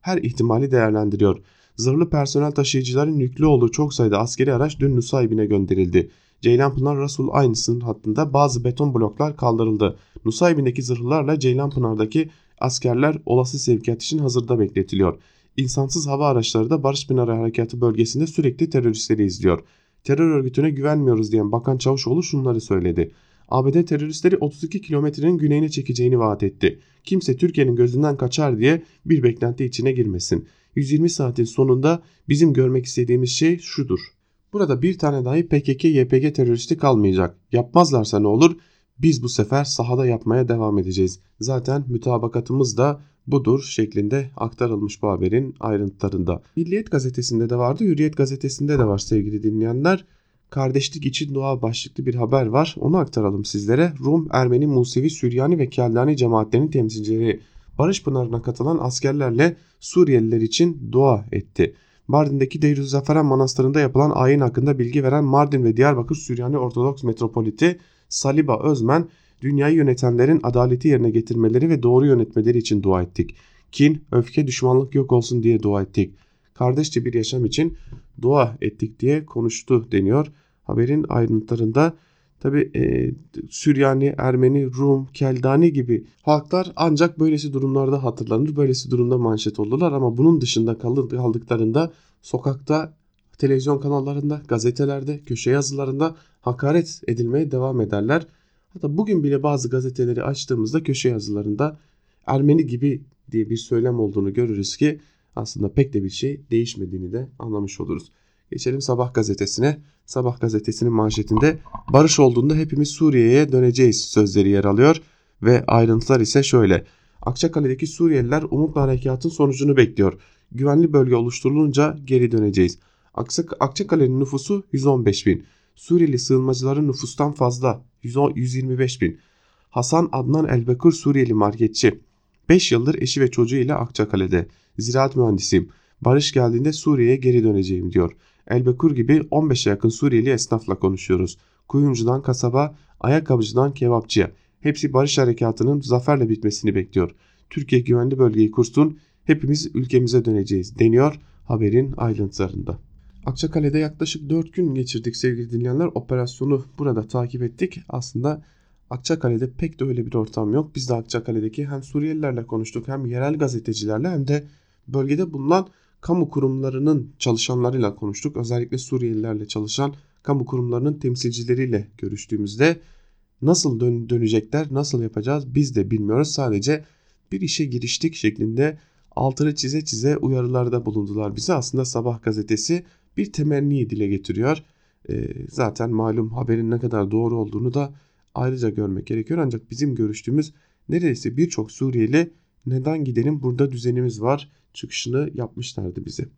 her ihtimali değerlendiriyor. Zırhlı personel taşıyıcıların yüklü olduğu çok sayıda askeri araç dün Nusaybin'e gönderildi. Ceylanpınar Rasul aynı sınır hattında bazı beton bloklar kaldırıldı. Nusaybin'deki zırhlılarla Ceylanpınar'daki askerler olası sevkiyat için hazırda bekletiliyor. İnsansız hava araçları da Barış Pınarı Harekatı bölgesinde sürekli teröristleri izliyor. Terör örgütüne güvenmiyoruz diyen Bakan Çavuşoğlu şunları söyledi. ABD teröristleri 32 kilometrenin güneyine çekeceğini vaat etti. Kimse Türkiye'nin gözünden kaçar diye bir beklenti içine girmesin. 120 saatin sonunda bizim görmek istediğimiz şey şudur. Burada bir tane dahi PKK-YPG teröristi kalmayacak. Yapmazlarsa ne olur? Biz bu sefer sahada yapmaya devam edeceğiz. Zaten mütabakatımız da budur şeklinde aktarılmış bu haberin ayrıntılarında. Milliyet gazetesinde de vardı, Hürriyet gazetesinde de var sevgili dinleyenler. Kardeşlik için dua başlıklı bir haber var. Onu aktaralım sizlere. Rum, Ermeni, Musevi, Süryani ve Keldani cemaatlerinin temsilcileri Barış Pınarı'na katılan askerlerle Suriyeliler için dua etti. Mardin'deki Deirüzzaferan Manastırı'nda yapılan ayin hakkında bilgi veren Mardin ve Diyarbakır Süryani Ortodoks Metropoliti Saliba Özmen, dünyayı yönetenlerin adaleti yerine getirmeleri ve doğru yönetmeleri için dua ettik. Kin, öfke, düşmanlık yok olsun diye dua ettik. Kardeşçe bir yaşam için dua ettik diye konuştu deniyor. Haberin ayrıntılarında tabi e, Süryani, Ermeni, Rum, Keldani gibi halklar ancak böylesi durumlarda hatırlanır. Böylesi durumda manşet olurlar ama bunun dışında kaldıklarında sokakta, televizyon kanallarında, gazetelerde, köşe yazılarında hakaret edilmeye devam ederler. Hatta bugün bile bazı gazeteleri açtığımızda köşe yazılarında Ermeni gibi diye bir söylem olduğunu görürüz ki aslında pek de bir şey değişmediğini de anlamış oluruz. Geçelim Sabah gazetesine. Sabah gazetesinin manşetinde barış olduğunda hepimiz Suriye'ye döneceğiz sözleri yer alıyor ve ayrıntılar ise şöyle. Akçakale'deki Suriyeliler umutla harekatın sonucunu bekliyor. Güvenli bölge oluşturulunca geri döneceğiz. Akçakale'nin nüfusu 115 bin. Suriyeli sığınmacıların nüfustan fazla 125 bin. Hasan Adnan Elbekur Suriyeli marketçi. 5 yıldır eşi ve çocuğu ile Akçakale'de. Ziraat mühendisiyim. Barış geldiğinde Suriye'ye geri döneceğim diyor. Elbekur gibi 15'e yakın Suriyeli esnafla konuşuyoruz. Kuyumcudan kasaba, ayakkabıcıdan kebapçıya. Hepsi barış harekatının zaferle bitmesini bekliyor. Türkiye güvenli bölgeyi kursun, hepimiz ülkemize döneceğiz deniyor haberin ayrıntılarında. Akçakale'de yaklaşık 4 gün geçirdik sevgili dinleyenler. Operasyonu burada takip ettik. Aslında Akçakale'de pek de öyle bir ortam yok. Biz de Akçakale'deki hem Suriyelilerle konuştuk hem yerel gazetecilerle hem de bölgede bulunan kamu kurumlarının çalışanlarıyla konuştuk. Özellikle Suriyelilerle çalışan kamu kurumlarının temsilcileriyle görüştüğümüzde nasıl dön dönecekler, nasıl yapacağız biz de bilmiyoruz. Sadece bir işe giriştik şeklinde altını çize çize uyarılarda bulundular bize. Aslında Sabah gazetesi bir temenni dile getiriyor. E, zaten malum haberin ne kadar doğru olduğunu da ayrıca görmek gerekiyor. Ancak bizim görüştüğümüz neredeyse birçok Suriyeli neden gidelim burada düzenimiz var çıkışını yapmışlardı bize.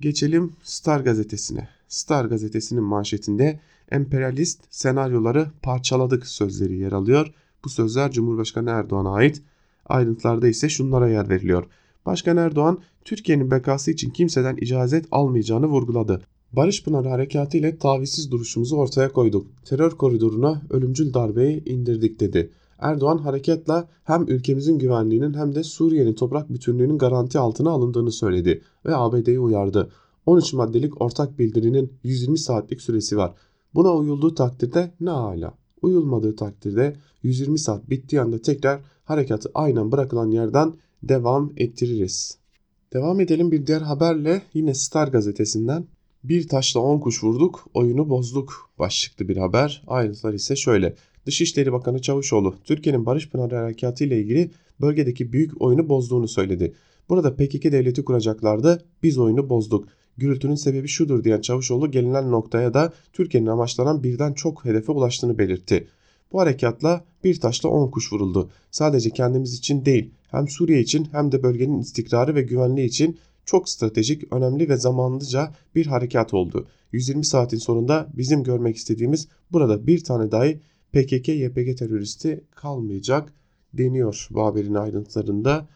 Geçelim Star gazetesine. Star gazetesinin manşetinde emperyalist senaryoları parçaladık sözleri yer alıyor. Bu sözler Cumhurbaşkanı Erdoğan'a ait. Ayrıntılarda ise şunlara yer veriliyor. Başkan Erdoğan Türkiye'nin bekası için kimseden icazet almayacağını vurguladı. Barış Pınarı Harekatı ile tavizsiz duruşumuzu ortaya koyduk. Terör koridoruna ölümcül darbeyi indirdik dedi. Erdoğan hareketle hem ülkemizin güvenliğinin hem de Suriye'nin toprak bütünlüğünün garanti altına alındığını söyledi ve ABD'yi uyardı. 13 maddelik ortak bildirinin 120 saatlik süresi var. Buna uyulduğu takdirde ne hala? Uyulmadığı takdirde 120 saat bittiği anda tekrar harekatı aynen bırakılan yerden devam ettiririz. Devam edelim bir diğer haberle yine Star gazetesinden. Bir taşla 10 kuş vurduk, oyunu bozduk başlıklı bir haber. Ayrıntılar ise şöyle. Dışişleri Bakanı Çavuşoğlu, Türkiye'nin Barış Pınarı Harekatı ile ilgili bölgedeki büyük oyunu bozduğunu söyledi. Burada PKK devleti kuracaklardı, biz oyunu bozduk. Gürültünün sebebi şudur diyen Çavuşoğlu gelinen noktaya da Türkiye'nin amaçlanan birden çok hedefe ulaştığını belirtti. Bu harekatla bir taşla 10 kuş vuruldu. Sadece kendimiz için değil, hem Suriye için hem de bölgenin istikrarı ve güvenliği için çok stratejik, önemli ve zamanlıca bir harekat oldu. 120 saatin sonunda bizim görmek istediğimiz burada bir tane dahi PKK-YPG teröristi kalmayacak deniyor bu haberin ayrıntılarında.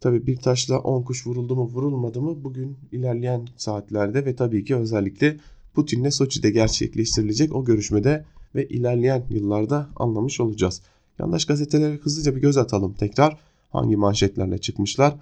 Tabi bir taşla 10 kuş vuruldu mu vurulmadı mı bugün ilerleyen saatlerde ve tabii ki özellikle Putin'le Soçi'de gerçekleştirilecek o görüşmede ve ilerleyen yıllarda anlamış olacağız. Yandaş gazetelere hızlıca bir göz atalım tekrar. Hangi manşetlerle çıkmışlar?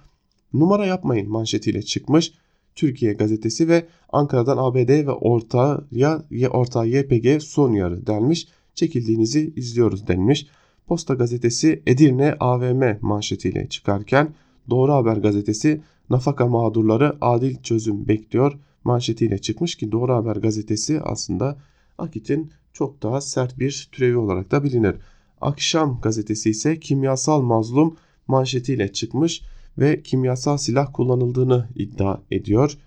Numara yapmayın manşetiyle çıkmış. Türkiye gazetesi ve Ankara'dan ABD ve ortaya orta YPG son yarı denmiş. Çekildiğinizi izliyoruz denmiş. Posta gazetesi Edirne AVM manşetiyle çıkarken Doğru Haber gazetesi nafaka mağdurları adil çözüm bekliyor manşetiyle çıkmış ki Doğru Haber gazetesi aslında Akit'in çok daha sert bir türevi olarak da bilinir. Akşam gazetesi ise kimyasal mazlum manşetiyle çıkmış ve kimyasal silah kullanıldığını iddia ediyor.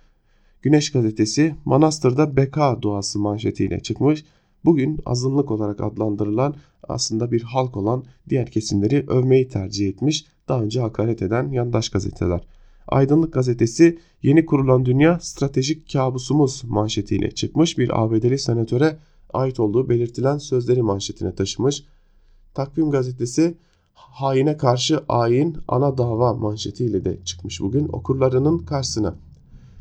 Güneş gazetesi Manastır'da beka duası manşetiyle çıkmış. Bugün azınlık olarak adlandırılan aslında bir halk olan diğer kesimleri övmeyi tercih etmiş. Daha önce hakaret eden yandaş gazeteler. Aydınlık gazetesi yeni kurulan dünya stratejik kabusumuz manşetiyle çıkmış bir ABD'li senatöre ait olduğu belirtilen sözleri manşetine taşımış. Takvim gazetesi haine karşı ayin ana dava manşetiyle de çıkmış bugün okurlarının karşısına.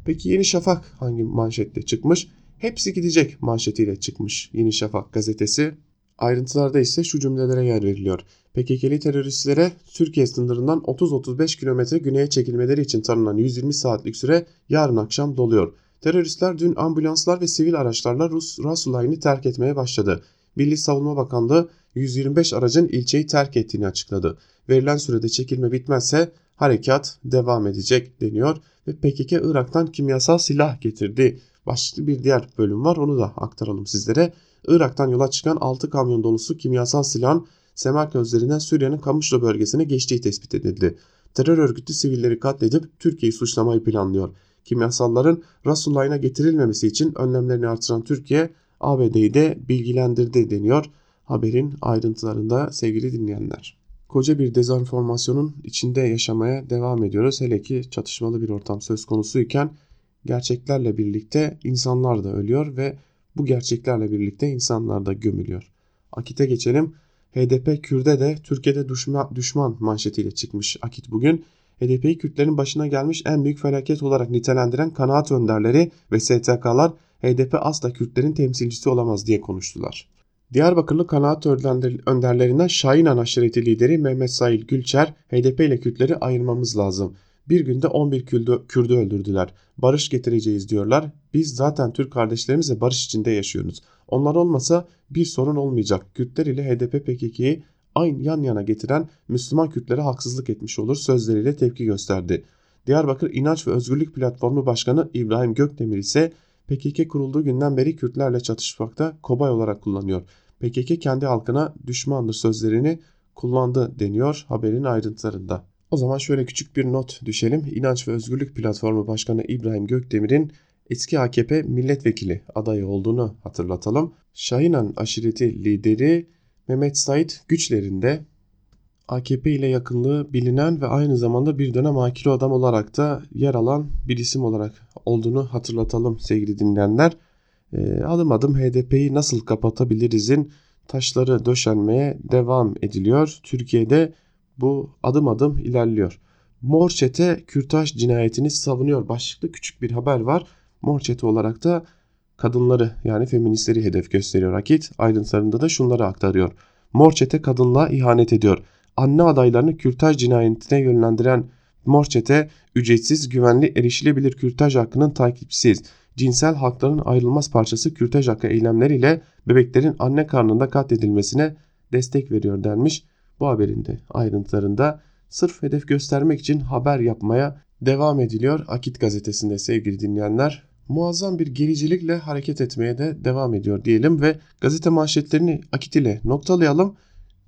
Peki Yeni Şafak hangi manşette çıkmış? Hepsi gidecek manşetiyle çıkmış Yeni Şafak gazetesi. Ayrıntılarda ise şu cümlelere yer veriliyor. PKK'li teröristlere Türkiye sınırından 30-35 kilometre güneye çekilmeleri için tanınan 120 saatlik süre yarın akşam doluyor. Teröristler dün ambulanslar ve sivil araçlarla Rus Rasulay'ını terk etmeye başladı. Milli Savunma Bakanlığı 125 aracın ilçeyi terk ettiğini açıkladı. Verilen sürede çekilme bitmezse harekat devam edecek deniyor ve PKK Irak'tan kimyasal silah getirdi. Başlıklı bir diğer bölüm var onu da aktaralım sizlere. Irak'tan yola çıkan 6 kamyon dolusu kimyasal silahın Semerk üzerinden Suriye'nin Kamışlo bölgesine geçtiği tespit edildi. Terör örgütü sivilleri katledip Türkiye'yi suçlamayı planlıyor. Kimyasalların Rasulullah'ına getirilmemesi için önlemlerini artıran Türkiye ABD'yi de bilgilendirdi deniyor haberin ayrıntılarında sevgili dinleyenler. Koca bir dezenformasyonun içinde yaşamaya devam ediyoruz. Hele ki çatışmalı bir ortam söz konusuyken gerçeklerle birlikte insanlar da ölüyor ve bu gerçeklerle birlikte insanlar da gömülüyor. Akit'e geçelim. HDP Kürt'e de Türkiye'de düşman, düşman manşetiyle çıkmış Akit bugün. HDP'yi Kürtlerin başına gelmiş en büyük felaket olarak nitelendiren kanaat önderleri ve STK'lar HDP asla Kürtlerin temsilcisi olamaz diye konuştular. Diyarbakırlı kanaat önderlerinden Şahinan aşireti lideri Mehmet Sail Gülçer, HDP ile Kürtleri ayırmamız lazım. Bir günde 11 Kürdü, Kürdü öldürdüler. Barış getireceğiz diyorlar. Biz zaten Türk kardeşlerimizle barış içinde yaşıyoruz. Onlar olmasa bir sorun olmayacak. Kürtler ile HDP PKK'yı aynı yan yana getiren Müslüman Kürtlere haksızlık etmiş olur sözleriyle tepki gösterdi. Diyarbakır İnanç ve Özgürlük Platformu Başkanı İbrahim Gökdemir ise PKK kurulduğu günden beri Kürtlerle çatışmakta kobay olarak kullanıyor. PKK kendi halkına düşmandır sözlerini kullandı deniyor haberin ayrıntılarında. O zaman şöyle küçük bir not düşelim. İnanç ve Özgürlük Platformu Başkanı İbrahim Gökdemir'in eski AKP milletvekili adayı olduğunu hatırlatalım. Şahinan aşireti lideri Mehmet Said güçlerinde AKP ile yakınlığı bilinen ve aynı zamanda bir dönem akili adam olarak da yer alan bir isim olarak olduğunu hatırlatalım sevgili dinleyenler. Ee, adım adım HDP'yi nasıl kapatabiliriz'in taşları döşenmeye devam ediliyor. Türkiye'de bu adım adım ilerliyor. Mor çete Kürtaj cinayetini savunuyor başlıklı küçük bir haber var. Mor çete olarak da kadınları yani feministleri hedef gösteriyor Akit. Ayrıntılarında da şunları aktarıyor. Mor çete kadınlığa ihanet ediyor. Anne adaylarını kürtaj cinayetine yönlendiren Mor çete ücretsiz, güvenli, erişilebilir kürtaj hakkının takipçisiyiz. Cinsel hakların ayrılmaz parçası kürtaj hakkı eylemleriyle bebeklerin anne karnında katledilmesine destek veriyor denmiş. Bu haberin de ayrıntılarında sırf hedef göstermek için haber yapmaya devam ediliyor Akit gazetesinde sevgili dinleyenler. Muazzam bir gericilikle hareket etmeye de devam ediyor diyelim ve gazete manşetlerini Akit ile noktalayalım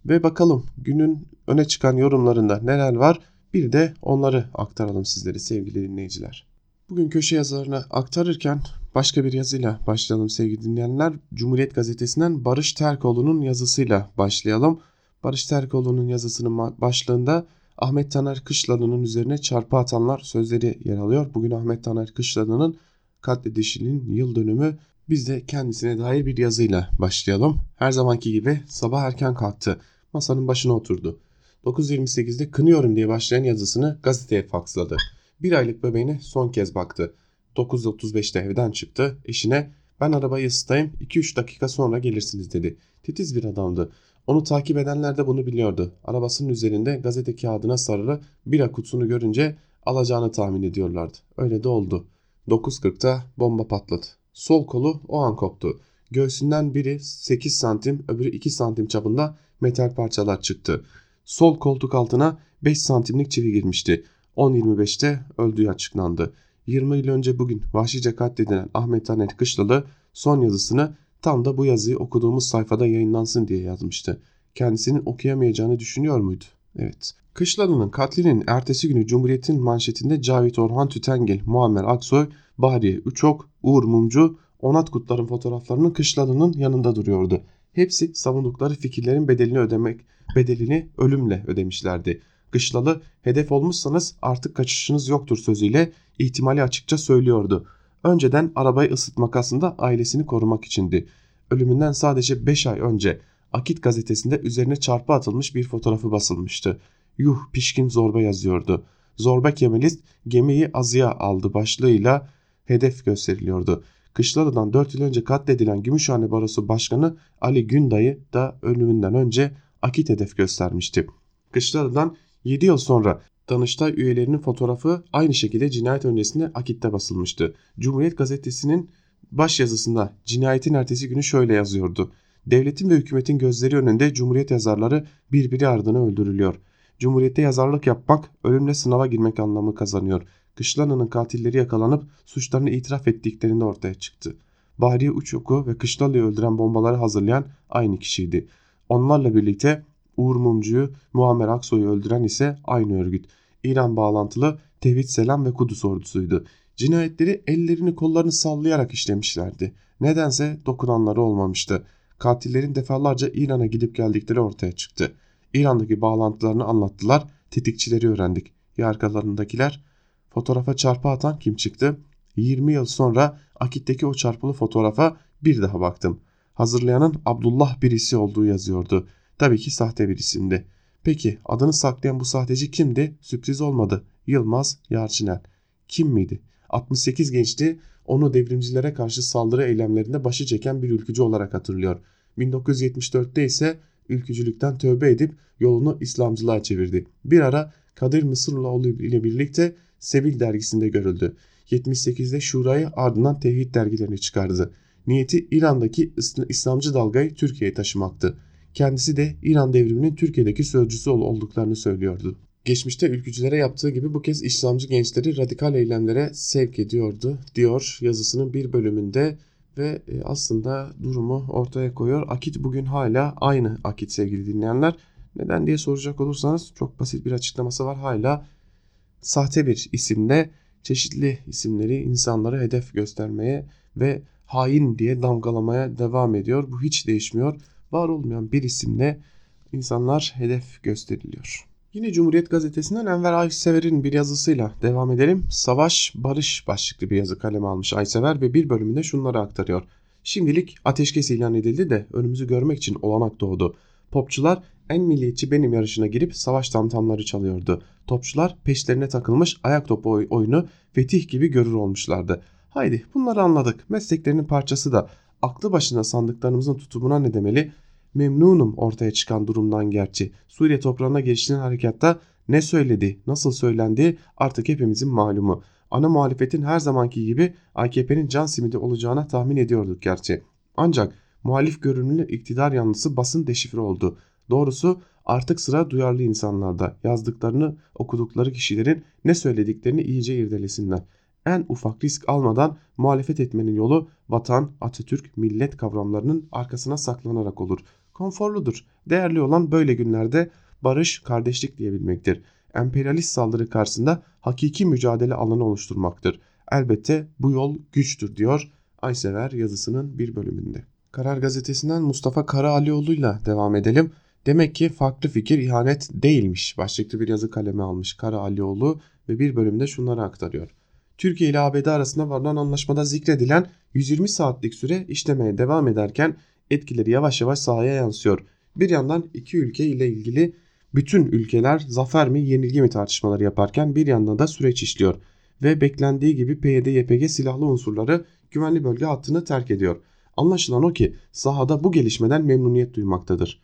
ve bakalım günün öne çıkan yorumlarında neler var bir de onları aktaralım sizlere sevgili dinleyiciler. Bugün köşe yazılarını aktarırken başka bir yazıyla başlayalım sevgili dinleyenler. Cumhuriyet Gazetesi'nden Barış Terkoğlu'nun yazısıyla başlayalım. Barış Terkoğlu'nun yazısının başlığında Ahmet Taner Kışlalı'nın üzerine çarpı atanlar sözleri yer alıyor. Bugün Ahmet Taner Kışlalı'nın katledişinin yıl dönümü biz de kendisine dair bir yazıyla başlayalım. Her zamanki gibi sabah erken kalktı. Masanın başına oturdu. 9.28'de kınıyorum diye başlayan yazısını gazeteye faksladı. Bir aylık bebeğine son kez baktı. 9.35'te evden çıktı. Eşine Ben arabayı ısıtayım 2-3 dakika sonra gelirsiniz dedi. Titiz bir adamdı. Onu takip edenler de bunu biliyordu. Arabasının üzerinde gazete kağıdına sarılı bira kutusunu görünce alacağını tahmin ediyorlardı. Öyle de oldu. 9.40'da bomba patladı. Sol kolu o an koptu. Göğsünden biri 8 santim öbürü 2 santim çapında metal parçalar çıktı. Sol koltuk altına 5 santimlik çivi girmişti. 10.25'te öldüğü açıklandı. 20 yıl önce bugün vahşice katledilen Ahmet Taner Kışlalı son yazısını tam da bu yazıyı okuduğumuz sayfada yayınlansın diye yazmıştı. Kendisinin okuyamayacağını düşünüyor muydu? Evet. Kışlalı'nın katlinin ertesi günü Cumhuriyet'in manşetinde Cavit Orhan Tütengil, Muammer Aksoy, Bahriye Üçok, Uğur Mumcu, Onat Kutlar'ın fotoğraflarının Kışlalı'nın yanında duruyordu. Hepsi savundukları fikirlerin bedelini ödemek, bedelini ölümle ödemişlerdi. Kışlalı hedef olmuşsanız artık kaçışınız yoktur sözüyle ihtimali açıkça söylüyordu. Önceden arabayı ısıtmak aslında ailesini korumak içindi. Ölümünden sadece 5 ay önce Akit gazetesinde üzerine çarpı atılmış bir fotoğrafı basılmıştı. Yuh pişkin zorba yazıyordu. Zorba Kemalist gemiyi azıya aldı başlığıyla hedef gösteriliyordu. Kışlalı'dan 4 yıl önce katledilen Gümüşhane Barosu Başkanı Ali Günday'ı da ölümünden önce Akit hedef göstermişti. Kışlalı'dan 7 yıl sonra Danıştay üyelerinin fotoğrafı aynı şekilde cinayet öncesinde Akit'te basılmıştı. Cumhuriyet gazetesinin baş yazısında cinayetin ertesi günü şöyle yazıyordu. Devletin ve hükümetin gözleri önünde Cumhuriyet yazarları birbiri ardına öldürülüyor. Cumhuriyette yazarlık yapmak ölümle sınava girmek anlamı kazanıyor. Kışlana'nın katilleri yakalanıp suçlarını itiraf ettiklerinde ortaya çıktı. Bahriye Uçok'u ve Kışlalı'yı öldüren bombaları hazırlayan aynı kişiydi. Onlarla birlikte Uğur Mumcu'yu, Muammer Aksoy'u öldüren ise aynı örgüt. İran bağlantılı Tevhid Selam ve Kudüs ordusuydu. Cinayetleri ellerini kollarını sallayarak işlemişlerdi. Nedense dokunanları olmamıştı. Katillerin defalarca İran'a gidip geldikleri ortaya çıktı. İran'daki bağlantılarını anlattılar, tetikçileri öğrendik. Ya? Fotoğrafa çarpı atan kim çıktı? 20 yıl sonra Akit'teki o çarpılı fotoğrafa bir daha baktım. Hazırlayanın Abdullah birisi olduğu yazıyordu. Tabii ki sahte bir isimdi. Peki adını saklayan bu sahteci kimdi? Sürpriz olmadı. Yılmaz Yarçınel. Kim miydi? 68 gençti onu devrimcilere karşı saldırı eylemlerinde başı çeken bir ülkücü olarak hatırlıyor. 1974'te ise ülkücülükten tövbe edip yolunu İslamcılığa çevirdi. Bir ara Kadir Mısırlıoğlu ile birlikte Sevil dergisinde görüldü. 78'de Şura'yı ardından Tevhid dergilerini çıkardı. Niyeti İran'daki İslamcı dalgayı Türkiye'ye taşımaktı. Kendisi de İran devriminin Türkiye'deki sözcüsü olduklarını söylüyordu. Geçmişte ülkücülere yaptığı gibi bu kez İslamcı gençleri radikal eylemlere sevk ediyordu diyor yazısının bir bölümünde ve e, aslında durumu ortaya koyuyor. Akit bugün hala aynı Akit sevgili dinleyenler. Neden diye soracak olursanız çok basit bir açıklaması var. Hala sahte bir isimle çeşitli isimleri insanlara hedef göstermeye ve hain diye damgalamaya devam ediyor. Bu hiç değişmiyor. Var olmayan bir isimle insanlar hedef gösteriliyor. Yine Cumhuriyet Gazetesi'nden Enver Aysever'in bir yazısıyla devam edelim. Savaş Barış başlıklı bir yazı kaleme almış Aysever ve bir bölümünde şunları aktarıyor. Şimdilik ateşkes ilan edildi de önümüzü görmek için olanak doğdu. Popçular en milliyetçi benim yarışına girip savaş tamtamları çalıyordu. Topçular peşlerine takılmış ayak topu oyunu fetih gibi görür olmuşlardı. Haydi bunları anladık. Mesleklerinin parçası da aklı başına sandıklarımızın tutumuna ne demeli? Memnunum ortaya çıkan durumdan gerçi. Suriye toprağına gelişilen harekatta ne söyledi, nasıl söylendi artık hepimizin malumu. Ana muhalefetin her zamanki gibi AKP'nin can simidi olacağına tahmin ediyorduk gerçi. Ancak muhalif görünümlü iktidar yanlısı basın deşifre oldu. Doğrusu artık sıra duyarlı insanlarda yazdıklarını okudukları kişilerin ne söylediklerini iyice irdelesinler. En ufak risk almadan muhalefet etmenin yolu vatan, Atatürk, millet kavramlarının arkasına saklanarak olur konforludur. Değerli olan böyle günlerde barış, kardeşlik diyebilmektir. Emperyalist saldırı karşısında hakiki mücadele alanı oluşturmaktır. Elbette bu yol güçtür diyor Aysever yazısının bir bölümünde. Karar gazetesinden Mustafa Karaalioğlu'yla devam edelim. Demek ki farklı fikir ihanet değilmiş başlıklı bir yazı kaleme almış Karaalioğlu ve bir bölümde şunları aktarıyor. Türkiye ile ABD arasında varılan anlaşmada zikredilen 120 saatlik süre işlemeye devam ederken etkileri yavaş yavaş sahaya yansıyor. Bir yandan iki ülke ile ilgili bütün ülkeler zafer mi yenilgi mi tartışmaları yaparken bir yandan da süreç işliyor. Ve beklendiği gibi PYD-YPG silahlı unsurları güvenli bölge hattını terk ediyor. Anlaşılan o ki sahada bu gelişmeden memnuniyet duymaktadır.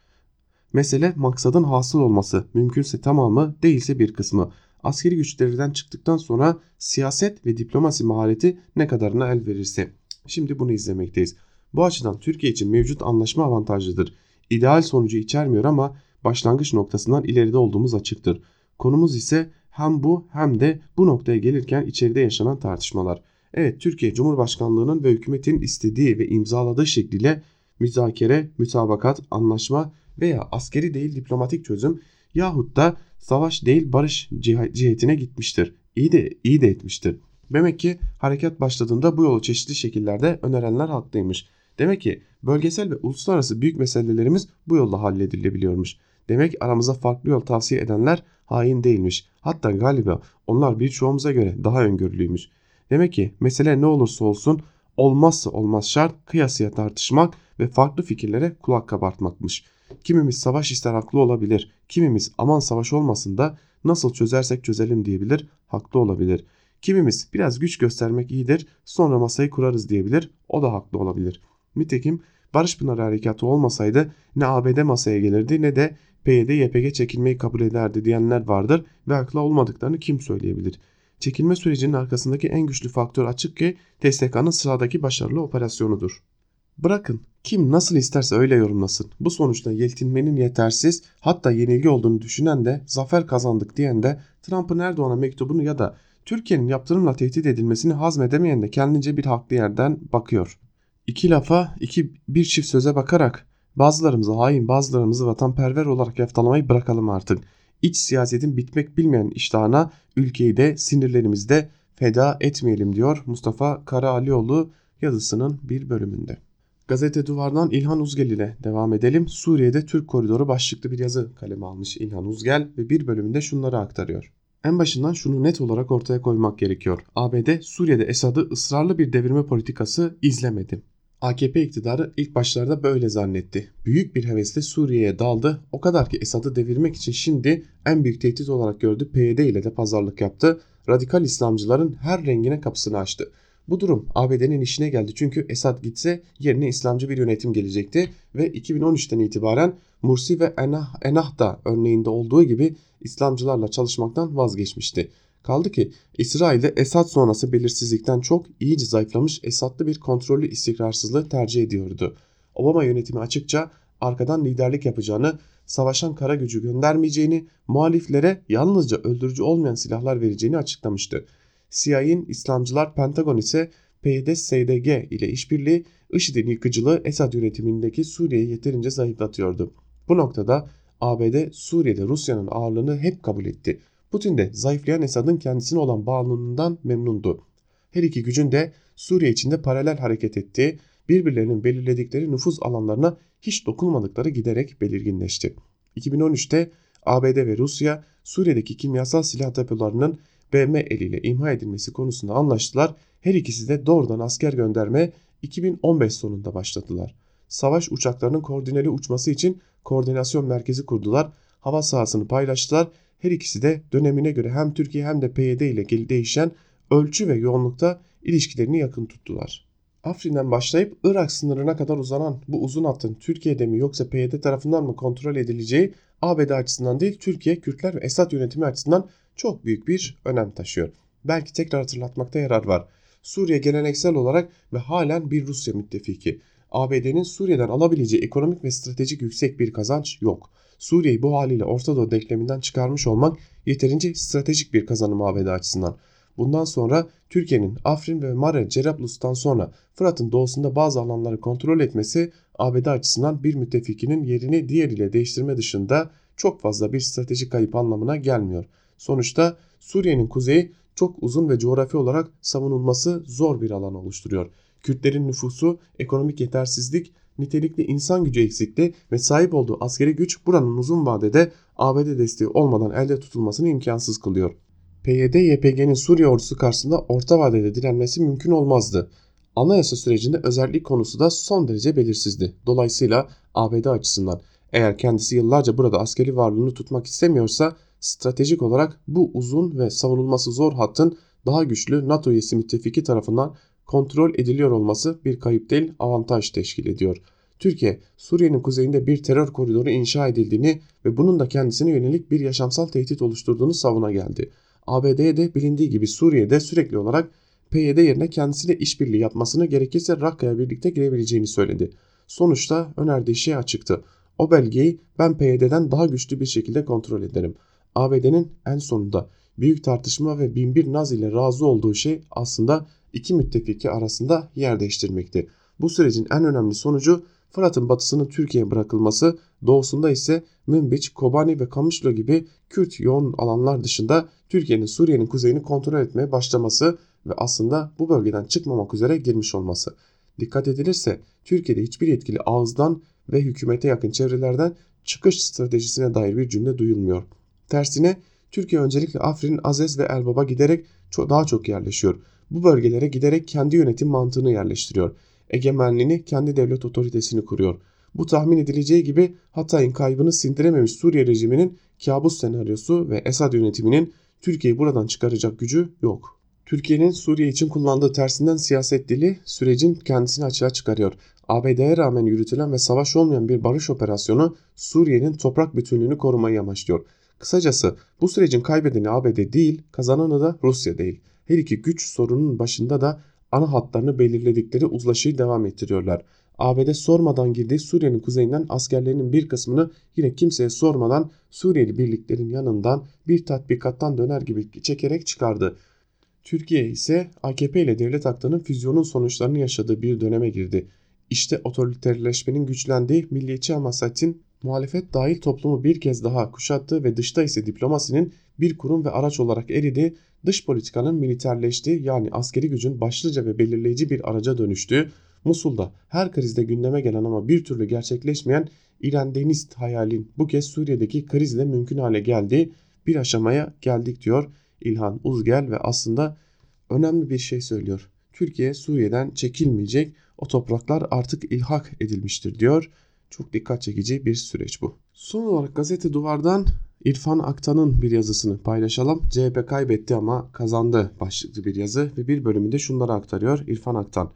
Mesele maksadın hasıl olması, mümkünse tamamı değilse bir kısmı. Askeri güçlerden çıktıktan sonra siyaset ve diplomasi mahareti ne kadarına el verirse. Şimdi bunu izlemekteyiz. Bu açıdan Türkiye için mevcut anlaşma avantajlıdır. İdeal sonucu içermiyor ama başlangıç noktasından ileride olduğumuz açıktır. Konumuz ise hem bu hem de bu noktaya gelirken içeride yaşanan tartışmalar. Evet Türkiye Cumhurbaşkanlığının ve hükümetin istediği ve imzaladığı şekliyle müzakere, mütabakat, anlaşma veya askeri değil diplomatik çözüm yahut da savaş değil barış cihetine gitmiştir. İyi de iyi de etmiştir. Demek ki harekat başladığında bu yolu çeşitli şekillerde önerenler haklıymış. Demek ki bölgesel ve uluslararası büyük meselelerimiz bu yolla halledilebiliyormuş. Demek aramıza farklı yol tavsiye edenler hain değilmiş. Hatta galiba onlar birçoğumuza göre daha öngörülüymüş. Demek ki mesele ne olursa olsun olmazsa olmaz şart kıyasıya tartışmak ve farklı fikirlere kulak kabartmakmış. Kimimiz savaş ister haklı olabilir, kimimiz aman savaş olmasın da nasıl çözersek çözelim diyebilir, haklı olabilir. Kimimiz biraz güç göstermek iyidir, sonra masayı kurarız diyebilir, o da haklı olabilir. Nitekim Barış Pınarı Harekatı olmasaydı ne ABD masaya gelirdi ne de PYD YPG çekilmeyi kabul ederdi diyenler vardır ve haklı olmadıklarını kim söyleyebilir? Çekilme sürecinin arkasındaki en güçlü faktör açık ki TSK'nın sıradaki başarılı operasyonudur. Bırakın kim nasıl isterse öyle yorumlasın. Bu sonuçta yeltinmenin yetersiz hatta yenilgi olduğunu düşünen de zafer kazandık diyen de Trump'ın Erdoğan'a mektubunu ya da Türkiye'nin yaptırımla tehdit edilmesini hazmedemeyen de kendince bir haklı yerden bakıyor. İki lafa, iki bir çift söze bakarak bazılarımızı hain, bazılarımızı vatanperver olarak yaftalamayı bırakalım artık. İç siyasetin bitmek bilmeyen iştahına ülkeyi de sinirlerimizde feda etmeyelim diyor Mustafa Karaalioğlu yazısının bir bölümünde. Gazete Duvar'dan İlhan Uzgel ile devam edelim. Suriye'de Türk Koridoru başlıklı bir yazı kaleme almış İlhan Uzgel ve bir bölümünde şunları aktarıyor. En başından şunu net olarak ortaya koymak gerekiyor. ABD Suriye'de Esad'ı ısrarlı bir devirme politikası izlemedi. AKP iktidarı ilk başlarda böyle zannetti. Büyük bir hevesle Suriye'ye daldı. O kadar ki Esad'ı devirmek için şimdi en büyük tehdit olarak gördü PYD ile de pazarlık yaptı. Radikal İslamcıların her rengine kapısını açtı. Bu durum ABD'nin işine geldi çünkü Esad gitse yerine İslamcı bir yönetim gelecekti ve 2013'ten itibaren Mursi ve Enah, Enah da örneğinde olduğu gibi İslamcılarla çalışmaktan vazgeçmişti. Kaldı ki İsrail'de Esad sonrası belirsizlikten çok iyice zayıflamış Esad'lı bir kontrollü istikrarsızlığı tercih ediyordu. Obama yönetimi açıkça arkadan liderlik yapacağını, savaşan kara gücü göndermeyeceğini, muhaliflere yalnızca öldürücü olmayan silahlar vereceğini açıklamıştı. CIA'in İslamcılar Pentagon ise PYD-SDG ile işbirliği IŞİD'in yıkıcılığı Esad yönetimindeki Suriye'yi yeterince zayıflatıyordu. Bu noktada ABD Suriye'de Rusya'nın ağırlığını hep kabul etti. Putin de zayıflayan Esad'ın kendisine olan bağlılığından memnundu. Her iki gücün de Suriye içinde paralel hareket ettiği, birbirlerinin belirledikleri nüfuz alanlarına hiç dokunmadıkları giderek belirginleşti. 2013'te ABD ve Rusya Suriye'deki kimyasal silah depolarının BM eliyle imha edilmesi konusunda anlaştılar. Her ikisi de doğrudan asker gönderme 2015 sonunda başladılar. Savaş uçaklarının koordineli uçması için koordinasyon merkezi kurdular. Hava sahasını paylaştılar her ikisi de dönemine göre hem Türkiye hem de PYD ile değişen ölçü ve yoğunlukta ilişkilerini yakın tuttular. Afrin'den başlayıp Irak sınırına kadar uzanan bu uzun hattın Türkiye'de mi yoksa PYD tarafından mı kontrol edileceği ABD açısından değil Türkiye, Kürtler ve Esad yönetimi açısından çok büyük bir önem taşıyor. Belki tekrar hatırlatmakta yarar var. Suriye geleneksel olarak ve halen bir Rusya müttefiki. ABD'nin Suriye'den alabileceği ekonomik ve stratejik yüksek bir kazanç yok. Suriye'yi bu haliyle Orta Doğu denkleminden çıkarmış olmak yeterince stratejik bir kazanım ABD açısından. Bundan sonra Türkiye'nin Afrin ve Mare Cerablus'tan sonra Fırat'ın doğusunda bazı alanları kontrol etmesi ABD açısından bir müttefikinin yerini diğeriyle değiştirme dışında çok fazla bir stratejik kayıp anlamına gelmiyor. Sonuçta Suriye'nin kuzeyi çok uzun ve coğrafi olarak savunulması zor bir alan oluşturuyor. Kürtlerin nüfusu, ekonomik yetersizlik nitelikli insan gücü eksikliği ve sahip olduğu askeri güç buranın uzun vadede ABD desteği olmadan elde tutulmasını imkansız kılıyor. PYD-YPG'nin Suriye ordusu karşısında orta vadede direnmesi mümkün olmazdı. Anayasa sürecinde özellik konusu da son derece belirsizdi. Dolayısıyla ABD açısından eğer kendisi yıllarca burada askeri varlığını tutmak istemiyorsa stratejik olarak bu uzun ve savunulması zor hattın daha güçlü NATO üyesi müttefiki tarafından kontrol ediliyor olması bir kayıp değil avantaj teşkil ediyor. Türkiye, Suriye'nin kuzeyinde bir terör koridoru inşa edildiğini ve bunun da kendisine yönelik bir yaşamsal tehdit oluşturduğunu savuna geldi. ABD'ye de bilindiği gibi Suriye'de sürekli olarak PYD yerine kendisiyle işbirliği yapmasını gerekirse Rakka'ya birlikte girebileceğini söyledi. Sonuçta önerdiği şey açıktı. O belgeyi ben PYD'den daha güçlü bir şekilde kontrol ederim. ABD'nin en sonunda büyük tartışma ve binbir naz ile razı olduğu şey aslında iki müttefiki arasında yer değiştirmekti. Bu sürecin en önemli sonucu Fırat'ın batısının Türkiye'ye bırakılması, doğusunda ise Münbiç, Kobani ve Kamışlo gibi Kürt yoğun alanlar dışında Türkiye'nin Suriye'nin kuzeyini kontrol etmeye başlaması ve aslında bu bölgeden çıkmamak üzere girmiş olması. Dikkat edilirse Türkiye'de hiçbir yetkili ağızdan ve hükümete yakın çevrelerden çıkış stratejisine dair bir cümle duyulmuyor. Tersine Türkiye öncelikle Afrin, Azez ve Elbab'a giderek daha çok yerleşiyor. Bu bölgelere giderek kendi yönetim mantığını yerleştiriyor. Egemenliğini, kendi devlet otoritesini kuruyor. Bu tahmin edileceği gibi Hatay'ın kaybını sindirememiş Suriye rejiminin kabus senaryosu ve Esad yönetiminin Türkiye'yi buradan çıkaracak gücü yok. Türkiye'nin Suriye için kullandığı tersinden siyaset dili sürecin kendisini açığa çıkarıyor. ABD'ye rağmen yürütülen ve savaş olmayan bir barış operasyonu Suriye'nin toprak bütünlüğünü korumayı amaçlıyor. Kısacası bu sürecin kaybedeni ABD değil, kazananı da Rusya değil. Her iki güç sorunun başında da ana hatlarını belirledikleri uzlaşıyı devam ettiriyorlar. ABD sormadan girdiği Suriye'nin kuzeyinden askerlerinin bir kısmını yine kimseye sormadan Suriyeli birliklerin yanından bir tatbikattan döner gibi çekerek çıkardı. Türkiye ise AKP ile devlet aklının füzyonun sonuçlarını yaşadığı bir döneme girdi. İşte otoriterleşmenin güçlendiği milliyetçi hamasetin muhalefet dahil toplumu bir kez daha kuşattı ve dışta ise diplomasinin bir kurum ve araç olarak eridi, dış politikanın militerleştiği yani askeri gücün başlıca ve belirleyici bir araca dönüştüğü, Musul'da her krizde gündeme gelen ama bir türlü gerçekleşmeyen İrandenist hayalin bu kez Suriye'deki krizle mümkün hale geldiği bir aşamaya geldik diyor İlhan Uzgel ve aslında önemli bir şey söylüyor. Türkiye Suriye'den çekilmeyecek o topraklar artık ilhak edilmiştir diyor. Çok dikkat çekici bir süreç bu. Son olarak gazete duvardan İrfan Aktan'ın bir yazısını paylaşalım. CHP kaybetti ama kazandı başlıklı bir yazı ve bir bölümünde şunları aktarıyor İrfan Aktan.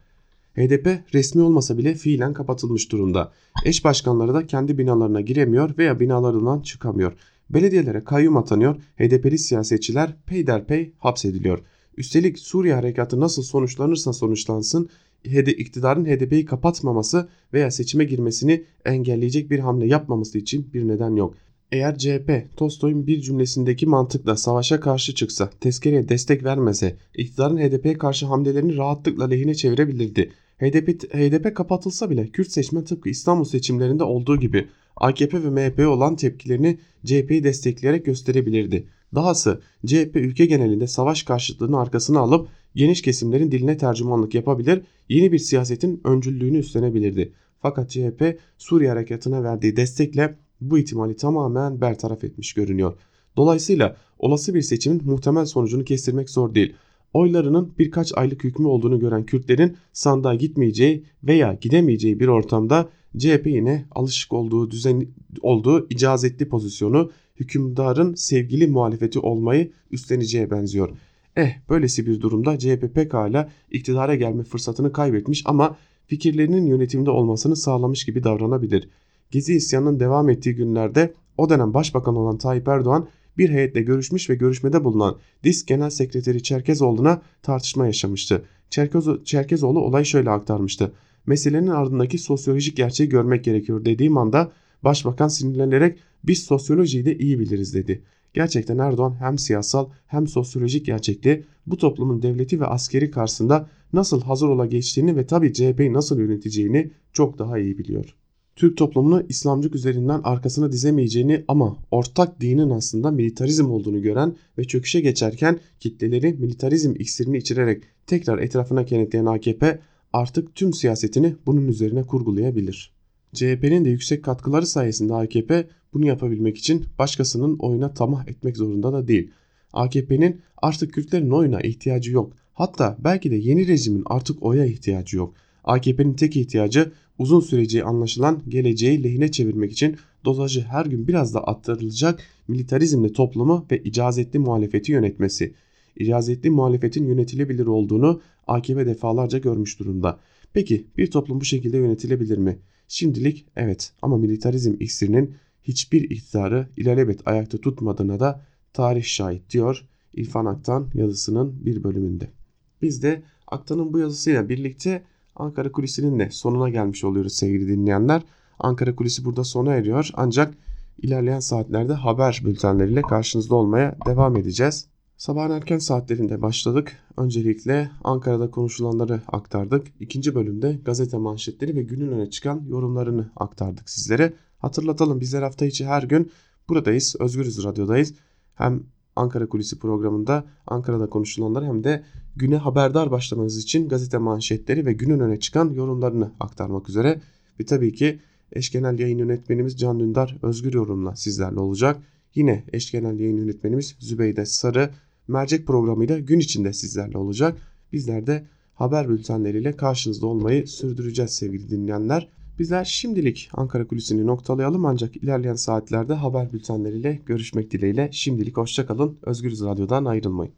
HDP resmi olmasa bile fiilen kapatılmış durumda. Eş başkanları da kendi binalarına giremiyor veya binalarından çıkamıyor. Belediyelere kayyum atanıyor, HDP'li siyasetçiler peyderpey hapsediliyor. Üstelik Suriye harekatı nasıl sonuçlanırsa sonuçlansın iktidarın HDP'yi kapatmaması veya seçime girmesini engelleyecek bir hamle yapmaması için bir neden yok. Eğer CHP Tolstoy'un bir cümlesindeki mantıkla savaşa karşı çıksa, tezkereye destek vermese, iktidarın HDP'ye karşı hamlelerini rahatlıkla lehine çevirebilirdi. HDP, HDP kapatılsa bile Kürt seçmen tıpkı İstanbul seçimlerinde olduğu gibi AKP ve MHP'ye olan tepkilerini CHP'yi destekleyerek gösterebilirdi. Dahası CHP ülke genelinde savaş karşıtlığını arkasına alıp geniş kesimlerin diline tercümanlık yapabilir, yeni bir siyasetin öncüllüğünü üstlenebilirdi. Fakat CHP Suriye harekatına verdiği destekle bu ihtimali tamamen bertaraf etmiş görünüyor. Dolayısıyla olası bir seçimin muhtemel sonucunu kestirmek zor değil. Oylarının birkaç aylık hükmü olduğunu gören Kürtlerin sandığa gitmeyeceği veya gidemeyeceği bir ortamda CHP yine alışık olduğu düzen olduğu icazetli pozisyonu hükümdarın sevgili muhalefeti olmayı üstleneceğe benziyor. Eh böylesi bir durumda CHP pekala iktidara gelme fırsatını kaybetmiş ama fikirlerinin yönetimde olmasını sağlamış gibi davranabilir. Gezi isyanının devam ettiği günlerde o dönem başbakan olan Tayyip Erdoğan bir heyetle görüşmüş ve görüşmede bulunan DİSK Genel Sekreteri Çerkezoğlu'na tartışma yaşamıştı. Çerkez, Çerkezoğlu olayı şöyle aktarmıştı. Meselenin ardındaki sosyolojik gerçeği görmek gerekiyor dediğim anda başbakan sinirlenerek biz sosyolojiyi de iyi biliriz dedi. Gerçekten Erdoğan hem siyasal hem sosyolojik gerçekliği bu toplumun devleti ve askeri karşısında nasıl hazır ola geçtiğini ve tabi CHP'yi nasıl yöneteceğini çok daha iyi biliyor. Türk toplumunu İslamcılık üzerinden arkasına dizemeyeceğini ama ortak dinin aslında militarizm olduğunu gören ve çöküşe geçerken kitleleri militarizm iksirini içirerek tekrar etrafına kenetleyen AKP artık tüm siyasetini bunun üzerine kurgulayabilir. CHP'nin de yüksek katkıları sayesinde AKP bunu yapabilmek için başkasının oyuna tamah etmek zorunda da değil. AKP'nin artık Kürtlerin oyuna ihtiyacı yok. Hatta belki de yeni rejimin artık oya ihtiyacı yok. AKP'nin tek ihtiyacı uzun süreci anlaşılan geleceği lehine çevirmek için dozajı her gün biraz da arttırılacak militarizmli toplumu ve icazetli muhalefeti yönetmesi. icazetli muhalefetin yönetilebilir olduğunu AKP defalarca görmüş durumda. Peki bir toplum bu şekilde yönetilebilir mi? Şimdilik evet ama militarizm iksirinin hiçbir iktidarı ilelebet ayakta tutmadığına da tarih şahit diyor İrfan Aktan yazısının bir bölümünde. Biz de Aktan'ın bu yazısıyla birlikte Ankara Kulisi'nin de sonuna gelmiş oluyoruz sevgili dinleyenler. Ankara Kulisi burada sona eriyor ancak ilerleyen saatlerde haber bültenleriyle karşınızda olmaya devam edeceğiz. Sabahın erken saatlerinde başladık. Öncelikle Ankara'da konuşulanları aktardık. İkinci bölümde gazete manşetleri ve günün öne çıkan yorumlarını aktardık sizlere. Hatırlatalım bizler hafta içi her gün buradayız. Özgürüz Radyo'dayız. Hem Ankara Kulisi programında Ankara'da konuşulanları hem de güne haberdar başlamanız için gazete manşetleri ve günün öne çıkan yorumlarını aktarmak üzere. Ve tabii ki eş genel yayın yönetmenimiz Can Dündar Özgür Yorum'la sizlerle olacak. Yine eş genel yayın yönetmenimiz Zübeyde Sarı mercek programıyla gün içinde sizlerle olacak. Bizler de haber bültenleriyle karşınızda olmayı sürdüreceğiz sevgili dinleyenler. Bizler şimdilik Ankara Kulisi'ni noktalayalım ancak ilerleyen saatlerde haber bültenleriyle görüşmek dileğiyle. Şimdilik hoşçakalın. Özgürüz Radyo'dan ayrılmayın.